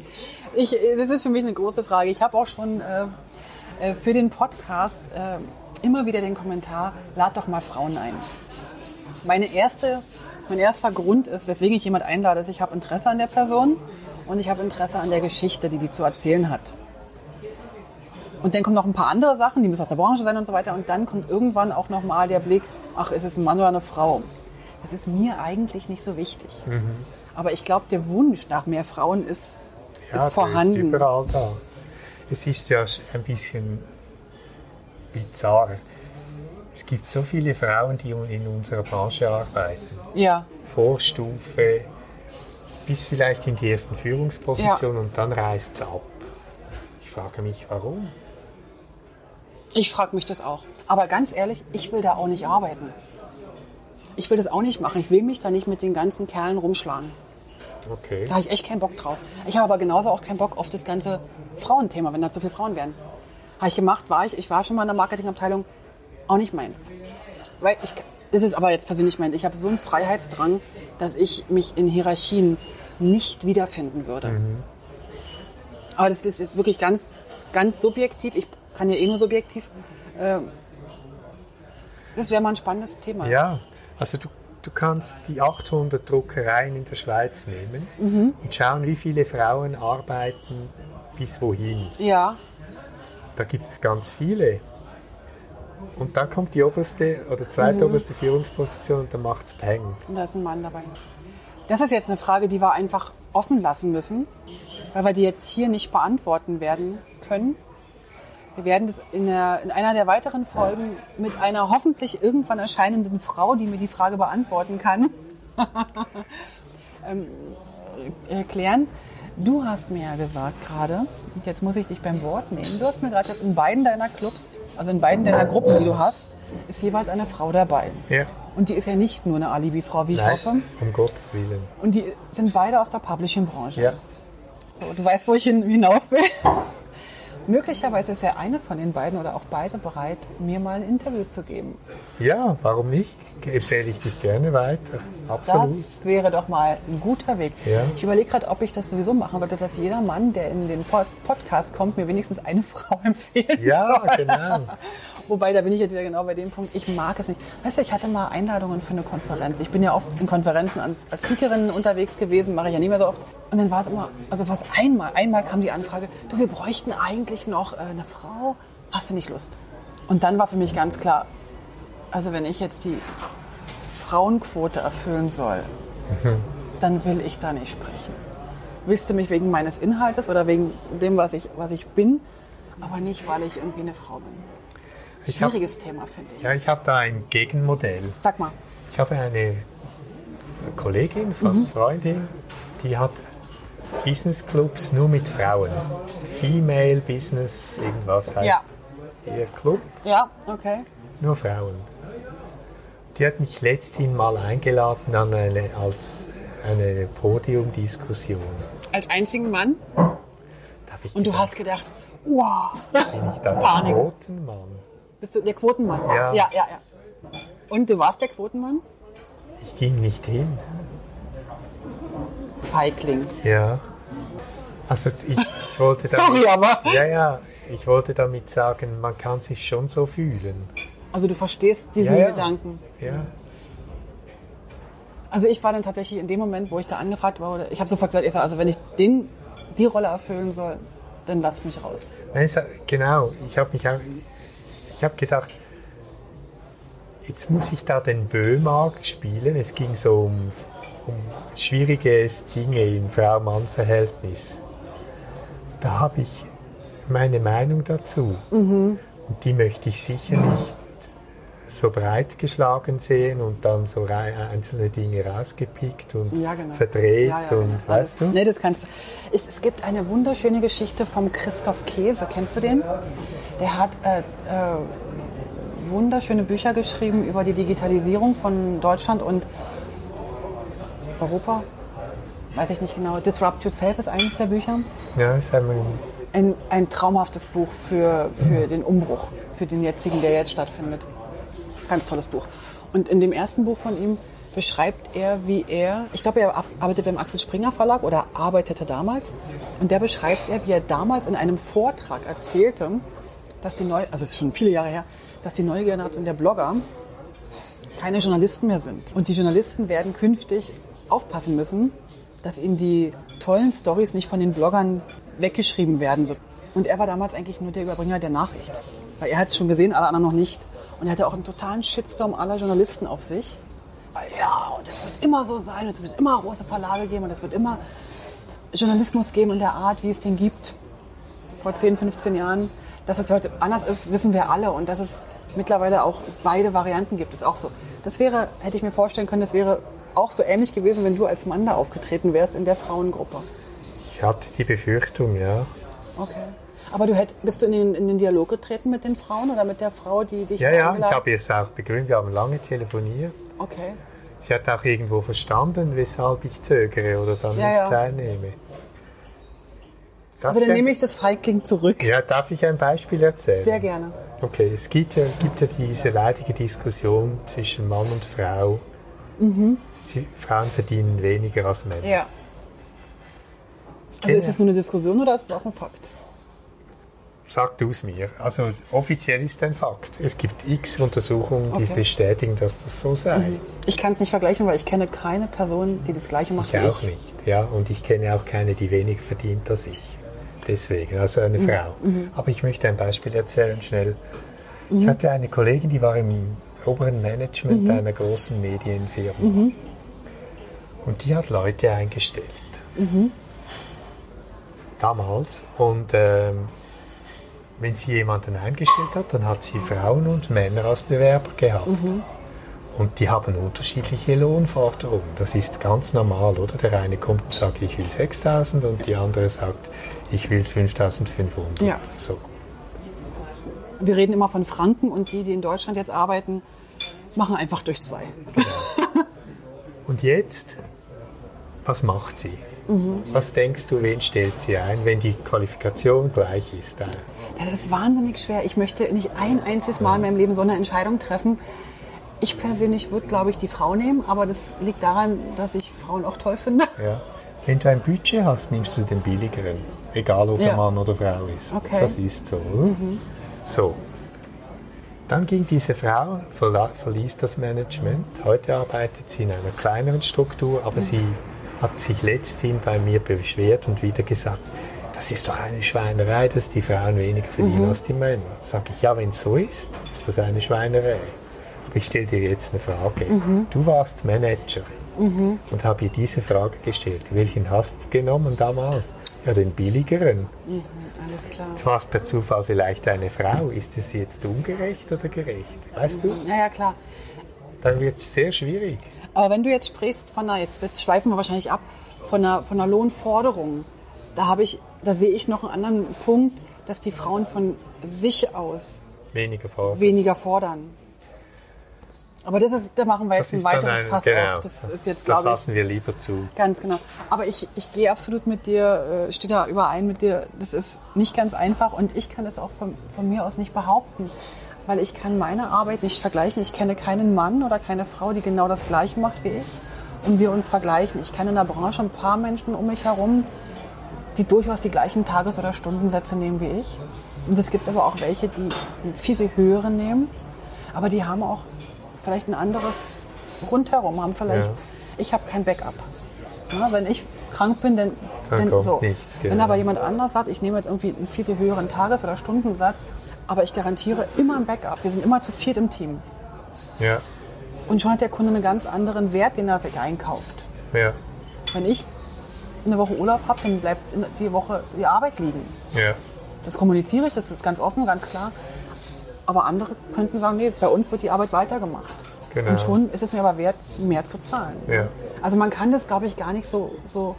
Ich, das ist für mich eine große Frage. Ich habe auch schon äh, äh, für den Podcast äh, immer wieder den Kommentar, lad doch mal Frauen ein. Meine erste, mein erster Grund ist, weswegen ich jemand einlade, ist, ich habe Interesse an der Person und ich habe Interesse an der Geschichte, die die zu erzählen hat. Und dann kommen noch ein paar andere Sachen, die müssen aus der Branche sein und so weiter. Und dann kommt irgendwann auch nochmal der Blick, ach, ist es ein Mann oder eine Frau? Das ist mir eigentlich nicht so wichtig. Mhm. Aber ich glaube, der Wunsch nach mehr Frauen ist ja, ist vorhanden. Ist überall da. Es ist ja ein bisschen bizarr. Es gibt so viele Frauen, die in unserer Branche arbeiten. Ja. Vorstufe bis vielleicht in die ersten Führungspositionen ja. und dann reißt es ab. Ich frage mich, warum? Ich frage mich das auch. Aber ganz ehrlich, ich will da auch nicht arbeiten. Ich will das auch nicht machen. Ich will mich da nicht mit den ganzen Kerlen rumschlagen. Okay. Da habe ich echt keinen Bock drauf. Ich habe aber genauso auch keinen Bock auf das ganze Frauenthema, wenn da so viele Frauen wären. Habe ich gemacht, war ich, ich war schon mal in der Marketingabteilung, auch nicht meins. Weil ich, das ist aber jetzt persönlich meint, ich habe so einen Freiheitsdrang, dass ich mich in Hierarchien nicht wiederfinden würde. Mhm. Aber das ist, ist, wirklich ganz, ganz subjektiv. Ich kann ja eh nur subjektiv. Ähm, das wäre mal ein spannendes Thema. Ja, also du du kannst die 800 Druckereien in der Schweiz nehmen mhm. und schauen, wie viele Frauen arbeiten bis wohin. Ja. Da gibt es ganz viele. Und dann kommt die oberste oder zweitoberste mhm. Führungsposition und dann macht es Peng. Und da ist ein Mann dabei. Das ist jetzt eine Frage, die wir einfach offen lassen müssen, weil wir die jetzt hier nicht beantworten werden können. Wir werden das in, der, in, einer der weiteren Folgen mit einer hoffentlich irgendwann erscheinenden Frau, die mir die Frage beantworten kann, ähm, erklären. Du hast mir ja gesagt gerade, und jetzt muss ich dich beim Wort nehmen, du hast mir gerade jetzt in beiden deiner Clubs, also in beiden deiner Gruppen, die du hast, ist jeweils eine Frau dabei. Ja. Und die ist ja nicht nur eine Alibi-Frau, wie Nein, ich hoffe. um Gottes Willen. Und die sind beide aus der Publishing-Branche. Ja. So, du weißt, wo ich hinaus will. Möglicherweise ist ja eine von den beiden oder auch beide bereit, mir mal ein Interview zu geben. Ja, warum nicht? Empfehle ich dich gerne weiter. Absolut. Das wäre doch mal ein guter Weg. Ja. Ich überlege gerade, ob ich das sowieso machen sollte, dass jeder Mann, der in den Podcast kommt, mir wenigstens eine Frau empfehlen Ja, soll. genau. Wobei, da bin ich jetzt wieder genau bei dem Punkt, ich mag es nicht. Weißt du, ich hatte mal Einladungen für eine Konferenz. Ich bin ja oft in Konferenzen als, als Speakerin unterwegs gewesen, mache ich ja nie mehr so oft. Und dann war es immer, also was einmal, einmal kam die Anfrage, du, wir bräuchten eigentlich noch äh, eine Frau, hast du nicht Lust? Und dann war für mich ganz klar, also wenn ich jetzt die Frauenquote erfüllen soll, mhm. dann will ich da nicht sprechen. Willst du mich wegen meines Inhaltes oder wegen dem, was ich, was ich bin, aber nicht, weil ich irgendwie eine Frau bin. Ich hab- Schwieriges Thema, finde ich. Ja, ich habe da ein Gegenmodell. Sag mal. Ich habe eine Kollegin, fast Mhm. Freundin, die hat Business Clubs nur mit Frauen. Female Business, irgendwas heißt Ja. ihr Club, Ja, okay. nur Frauen. Die hat mich letzthin mal eingeladen an eine, als eine Podiumdiskussion. Als einzigen Mann. Und du gedacht, hast gedacht, wow, bin ich da der Panik. Quotenmann? Bist du der Quotenmann? Ja. Ja, ja, ja. Und du warst der Quotenmann? Ich ging nicht hin. Feigling. Ja. Also ich, ich wollte damit, Sorry, aber. Ja, ja. Ich wollte damit sagen, man kann sich schon so fühlen. Also du verstehst diesen Ja, ja. Gedanken. Ja. Also ich war dann tatsächlich in dem Moment, wo ich da angefragt wurde, ich habe sofort gesagt, ich sag, also wenn ich den, die Rolle erfüllen soll, dann lasst mich raus. Nein, genau. Ich habe mich auch, ich habe gedacht, jetzt muss ich da den Böhmarkt spielen. Es ging so um, um schwierige Dinge im Frau-Mann-Verhältnis. Da habe ich meine Meinung dazu. Und die möchte ich sicher nicht so breit geschlagen sehen und dann so einzelne Dinge rausgepickt und Ja, genau. verdreht Ja, ja, und genau. weißt du? Nee, das kannst du. Es, es gibt eine wunderschöne Geschichte vom Christoph Käse. Kennst du den? Der hat äh, äh, wunderschöne Bücher geschrieben über die Digitalisierung von Deutschland und Europa. Weiß ich nicht genau. Disrupt Yourself ist eines der Bücher. Ja, ist einmal, Ein, ein traumhaftes Buch für, für den Umbruch, für den jetzigen, der jetzt stattfindet. Ganz tolles Buch. Und in dem ersten Buch von ihm beschreibt er, wie er, ich glaube, er ar- arbeitet beim Axel Springer Verlag oder arbeitete damals. Und der beschreibt er, wie er damals in einem Vortrag erzählte, dass die neue, also es ist schon viele Jahre her, dass die neue Generation der Blogger keine Journalisten mehr sind. Und die Journalisten werden künftig aufpassen müssen, dass ihnen die tollen Stories nicht von den Bloggern weggeschrieben werden. Und er war damals eigentlich nur der Überbringer der Nachricht. Weil er hat es schon gesehen, alle anderen noch nicht. Und er hatte auch einen totalen Shitstorm aller Journalisten auf sich. Weil ja, und es wird immer so sein, und es wird immer große Verlage geben und es wird immer Journalismus geben in der Art, wie es den gibt vor 10, 15 Jahren. Dass es heute anders ist, wissen wir alle. Und dass es mittlerweile auch beide Varianten gibt, ist auch so. Das wäre, hätte ich mir vorstellen können, das wäre auch so ähnlich gewesen, wenn du als Mann da aufgetreten wärst in der Frauengruppe. ich hatte die Befürchtung, ja. Okay. Aber du hätt, bist du in den, in den Dialog getreten mit den Frauen oder mit der Frau, die dich Ja, ja, ich habe es auch begründet, wir haben lange telefoniert. Okay. Sie hat auch irgendwo verstanden, weshalb ich zögere oder dann Ja, nicht ja. teilnehme. Das Also dann nehme ich das Feigling zurück. Ja, darf ich ein Beispiel erzählen? Sehr gerne. Okay, es gibt ja, gibt ja diese leidige Diskussion zwischen Mann und Frau. Sie, Frauen verdienen weniger als Männer. Mhm. Ja. Also ist es nur eine Diskussion oder ist es auch ein Fakt? Sag du es mir. Also offiziell ist ein Fakt. Es gibt x Untersuchungen, die Okay. Mhm. bestätigen, dass das so sei. Ich kann es nicht vergleichen, weil ich kenne keine Person, die das Gleiche macht Ich wie auch ich. nicht. Ja, und ich kenne auch keine, die weniger verdient als ich. Deswegen, also eine Mhm. Frau. Aber ich möchte ein Beispiel erzählen, schnell. Ich hatte eine Kollegin, die war im oberen Management einer großen Medienfirma. Und die hat Leute eingestellt. Damals. Und ähm, wenn sie jemanden eingestellt hat, dann hat sie Frauen und Männer als Bewerber gehabt. Und die haben unterschiedliche Lohnforderungen. Das ist ganz normal, oder? Der eine kommt und sagt, ich will 6000 und die andere sagt, ich will 5500. Ja. So. Wir reden immer von Franken und die, die in Deutschland jetzt arbeiten, machen einfach durch zwei. Und jetzt, was macht sie? Mhm. Was denkst du, wen stellt sie ein, wenn die Qualifikation gleich ist? Das ist wahnsinnig schwer. Ich möchte nicht ein einziges Mal in meinem Leben so eine Entscheidung treffen. Ich persönlich würde, glaube ich, die Frau nehmen, aber das liegt daran, dass ich Frauen auch toll finde. Ja. Wenn du ein Budget hast, nimmst du den billigeren. Egal, ob Ja. er Mann oder Frau ist. Okay. Mhm. Das ist so. oder? So. Dann ging diese Frau, verließ das Management. Heute arbeitet sie in einer kleineren Struktur, Mhm. aber sie hat sich letzthin bei mir beschwert und wieder gesagt, das ist doch eine Schweinerei, dass die Frauen weniger verdienen Mhm. als die Männer. Sag ich, ja, wenn es so ist, ist das eine Schweinerei. Aber ich stelle dir jetzt eine Frage. Mhm. Du warst Manager und habe ihr diese Frage gestellt. Welchen hast du genommen damals? Ja, den billigeren. Mhm, alles klar. Du hast per Zufall vielleicht eine Frau. Ist es jetzt ungerecht oder gerecht? Weißt du? Ja, ja, klar. Dann wird es sehr schwierig. Aber wenn du jetzt sprichst von einer, jetzt, jetzt schweifen wir wahrscheinlich ab, von einer, von einer Lohnforderung, da habe ich, da sehe ich noch einen anderen Punkt, dass die Frauen von sich aus Weniger fordern. weniger fordern. Aber das ist, da machen wir jetzt Das ein weiteres ein- Fass genau. auf. Das ist jetzt, Das glaube ich, lassen wir lieber zu. Ganz genau. Aber ich, ich gehe absolut mit dir, äh, stehe da überein mit dir. Das ist nicht ganz einfach und ich kann es auch von, von mir aus nicht behaupten, weil ich kann meine Arbeit nicht vergleichen. Ich kenne keinen Mann oder keine Frau, die genau das Gleiche macht wie ich und wir uns vergleichen. Ich kenne in der Branche ein paar Menschen um mich herum, die durchaus die gleichen Tages- oder Stundensätze nehmen wie ich. Und es gibt aber auch welche, die viel, viel höhere nehmen. Aber die haben auch vielleicht ein anderes rundherum, haben vielleicht, Ja. ich habe kein Backup. Ja, wenn ich krank bin, dann, Dann dann so. nichts, Wenn genau. aber jemand anders sagt, ich nehme jetzt irgendwie einen viel, viel höheren Tages- oder Stundensatz, aber ich garantiere immer ein Backup. Wir sind immer zu viert im Team. Ja, Und schon hat der Kunde einen ganz anderen Wert, den er sich einkauft. ja, Wenn ich eine Woche Urlaub habe, dann bleibt in- die Woche die Arbeit liegen. ja. Das kommuniziere ich, das ist ganz offen, ganz klar. Aber andere könnten sagen, nee, bei uns wird die Arbeit weitergemacht. Genau. Und schon ist es mir aber wert, mehr zu zahlen. Ja. Also man kann das, glaube ich, gar nicht so, so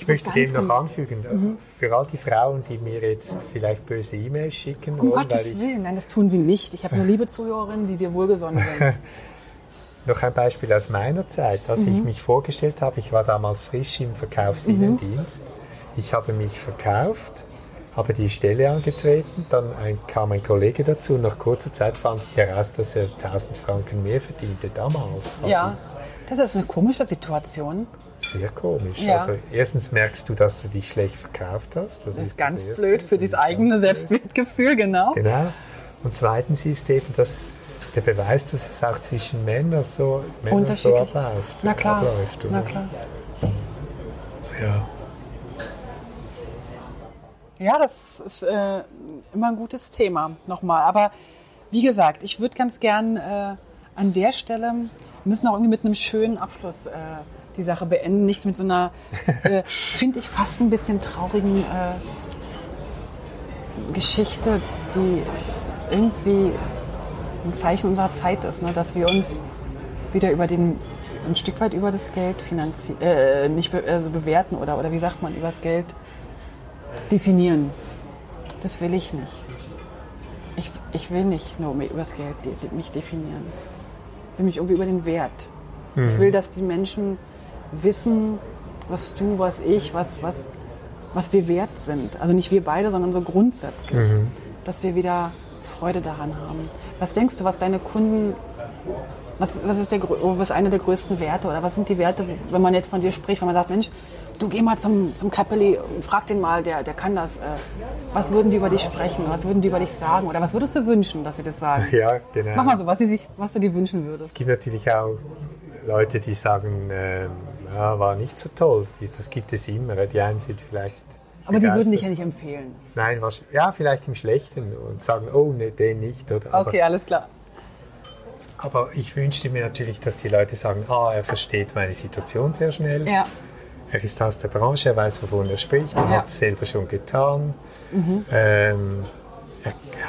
Ich So möchte dem noch genau. anfügen, für all die Frauen, die mir jetzt vielleicht böse E-Mails schicken um wollen, weil Gottes ich Willen, nein, das tun sie nicht. Ich habe nur liebe Zuhörerinnen, die dir wohlgesonnen sind. Noch ein Beispiel aus meiner Zeit, als ich mich vorgestellt habe. Ich war damals frisch im Verkaufsinnendienst. Ich habe mich verkauft, habe die Stelle angetreten, dann ein, kam ein Kollege dazu. Nach kurzer Zeit fand ich heraus, dass er 1000 Franken mehr verdiente damals. als ja, das ist eine komische Situation. Sehr komisch. Ja. Also erstens merkst du, dass du dich schlecht verkauft hast. Das, Das ist ganz das blöd für das eigene Selbstwertgefühl, genau. Genau. Und zweitens ist eben das, der Beweis, dass es auch zwischen Männern so, Männern so Unterschiedlich. abläuft. Na klar, abläuft, na klar. Ja. Ja, das ist äh, immer ein gutes Thema, nochmal. Aber wie gesagt, ich würde ganz gern äh, an der Stelle, wir müssen auch irgendwie mit einem schönen Abschluss äh, die Sache beenden, nicht mit so einer, äh, finde ich, fast ein bisschen traurigen äh, Geschichte, die irgendwie ein Zeichen unserer Zeit ist, ne? dass wir uns wieder über den ein Stück weit über das Geld finanzieren, äh, nicht be also bewerten oder, oder wie sagt man, über das Geld definieren. Das will ich nicht. Ich, ich will nicht nur über das Geld mich definieren. Ich will mich irgendwie über den Wert. Ich will, dass die Menschen wissen, was du, was ich, was, was, was wir wert sind. Also nicht wir beide, sondern so grundsätzlich. Dass wir wieder Freude daran haben. Was denkst du, was deine Kunden, was, was ist der, was einer der größten Werte oder was sind die Werte, wenn man jetzt von dir spricht, wenn man sagt, Mensch, du geh mal zum, zum Kappeli, frag den mal, der, der kann das. Äh, was würden die über dich sprechen? Was würden die über dich sagen? Oder was würdest du wünschen, dass sie das sagen? Ja, genau. Mach mal so, was, sie sich, was du dir wünschen würdest. Es gibt natürlich auch Leute, die sagen, ähm, ja, war nicht so toll. Das gibt es immer. Die einen sind vielleicht. Aber die würden begeistert. dich ja nicht empfehlen. Nein, was, ja, vielleicht im Schlechten und sagen, oh, ne, den nicht. Oder, aber, Okay, alles klar. aber ich wünschte mir natürlich, dass die Leute sagen, ah, er versteht meine Situation sehr schnell. Ja, Er ist aus der Branche, er weiß, wovon er spricht, er Ja. hat es selber schon getan. Ähm,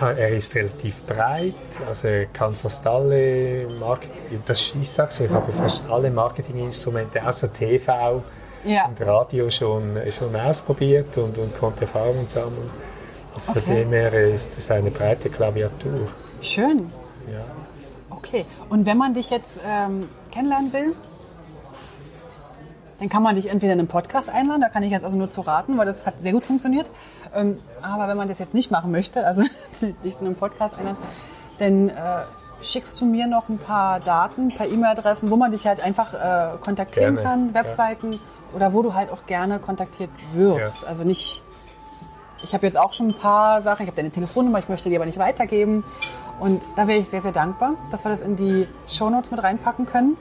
er, er ist relativ breit, also er kann fast alle Marketing, das ist auch so, ich habe fast alle Marketinginstrumente außer TV ja. und Radio schon, schon ausprobiert und, und konnte Erfahrungen sammeln. Also von Okay. dem her ist es eine breite Klaviatur. Schön. Ja. Okay. Und wenn man dich jetzt ähm, kennenlernen will, dann kann man dich entweder in einen Podcast einladen, da kann ich jetzt also nur zu raten, weil das hat sehr gut funktioniert. Ähm, aber wenn man das jetzt nicht machen möchte, also dich zu einem Podcast einladen, dann äh, schickst du mir noch ein paar Daten per E-Mail-Adressen, wo man dich halt einfach äh, kontaktieren Gerne, kann, ja. Webseiten oder wo du halt auch gerne kontaktiert wirst. Ja. Also nicht ich habe jetzt auch schon ein paar Sachen, ich habe deine Telefonnummer, ich möchte die aber nicht weitergeben. Und da wäre ich sehr, sehr dankbar, dass wir das in die Shownotes mit reinpacken können.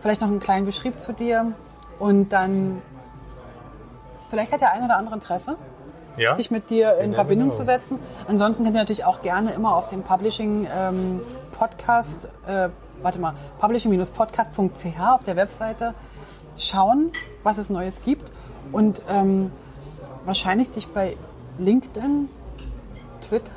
Vielleicht noch einen kleinen Beschrieb zu dir. Und dann, vielleicht hat der ein oder andere Interesse, Ja? sich mit dir in never Verbindung know. zu setzen. Ansonsten könnt ihr natürlich auch gerne immer auf dem Publishing ähm, Podcast, äh, warte mal, publishing-podcast.ch auf der Webseite schauen, was es Neues gibt. Und ähm, wahrscheinlich dich bei LinkedIn, Twitter.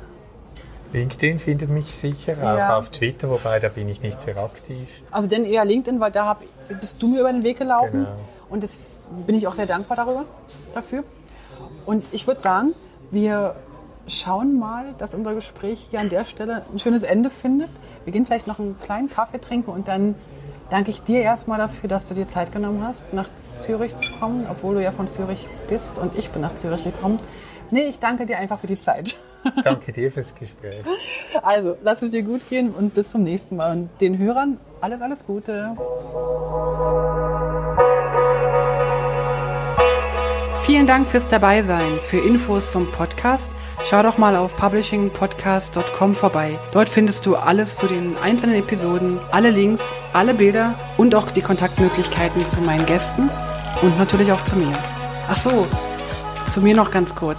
LinkedIn findet mich sicher, auch Ja. auf Twitter, wobei da bin ich nicht sehr aktiv. Also denn eher LinkedIn, weil da hab, bist du mir über den Weg gelaufen. Genau. Und das bin ich auch sehr dankbar darüber, dafür. Und ich würde sagen, wir schauen mal, dass unser Gespräch hier an der Stelle ein schönes Ende findet. Wir gehen vielleicht noch einen kleinen Kaffee trinken und dann danke ich dir erstmal dafür, dass du dir Zeit genommen hast, nach Zürich zu kommen, obwohl du ja von Zürich bist und ich bin nach Zürich gekommen. Nee, ich danke dir einfach für die Zeit. Danke dir fürs Gespräch. Also, lass es dir gut gehen und bis zum nächsten Mal. Und den Hörern alles, alles Gute. Vielen Dank fürs Dabeisein. Für Infos zum Podcast schau doch mal auf publishingpodcast.com vorbei. Dort findest du alles zu den einzelnen Episoden, alle Links, alle Bilder und auch die Kontaktmöglichkeiten zu meinen Gästen und natürlich auch zu mir. Ach so, zu mir noch ganz kurz.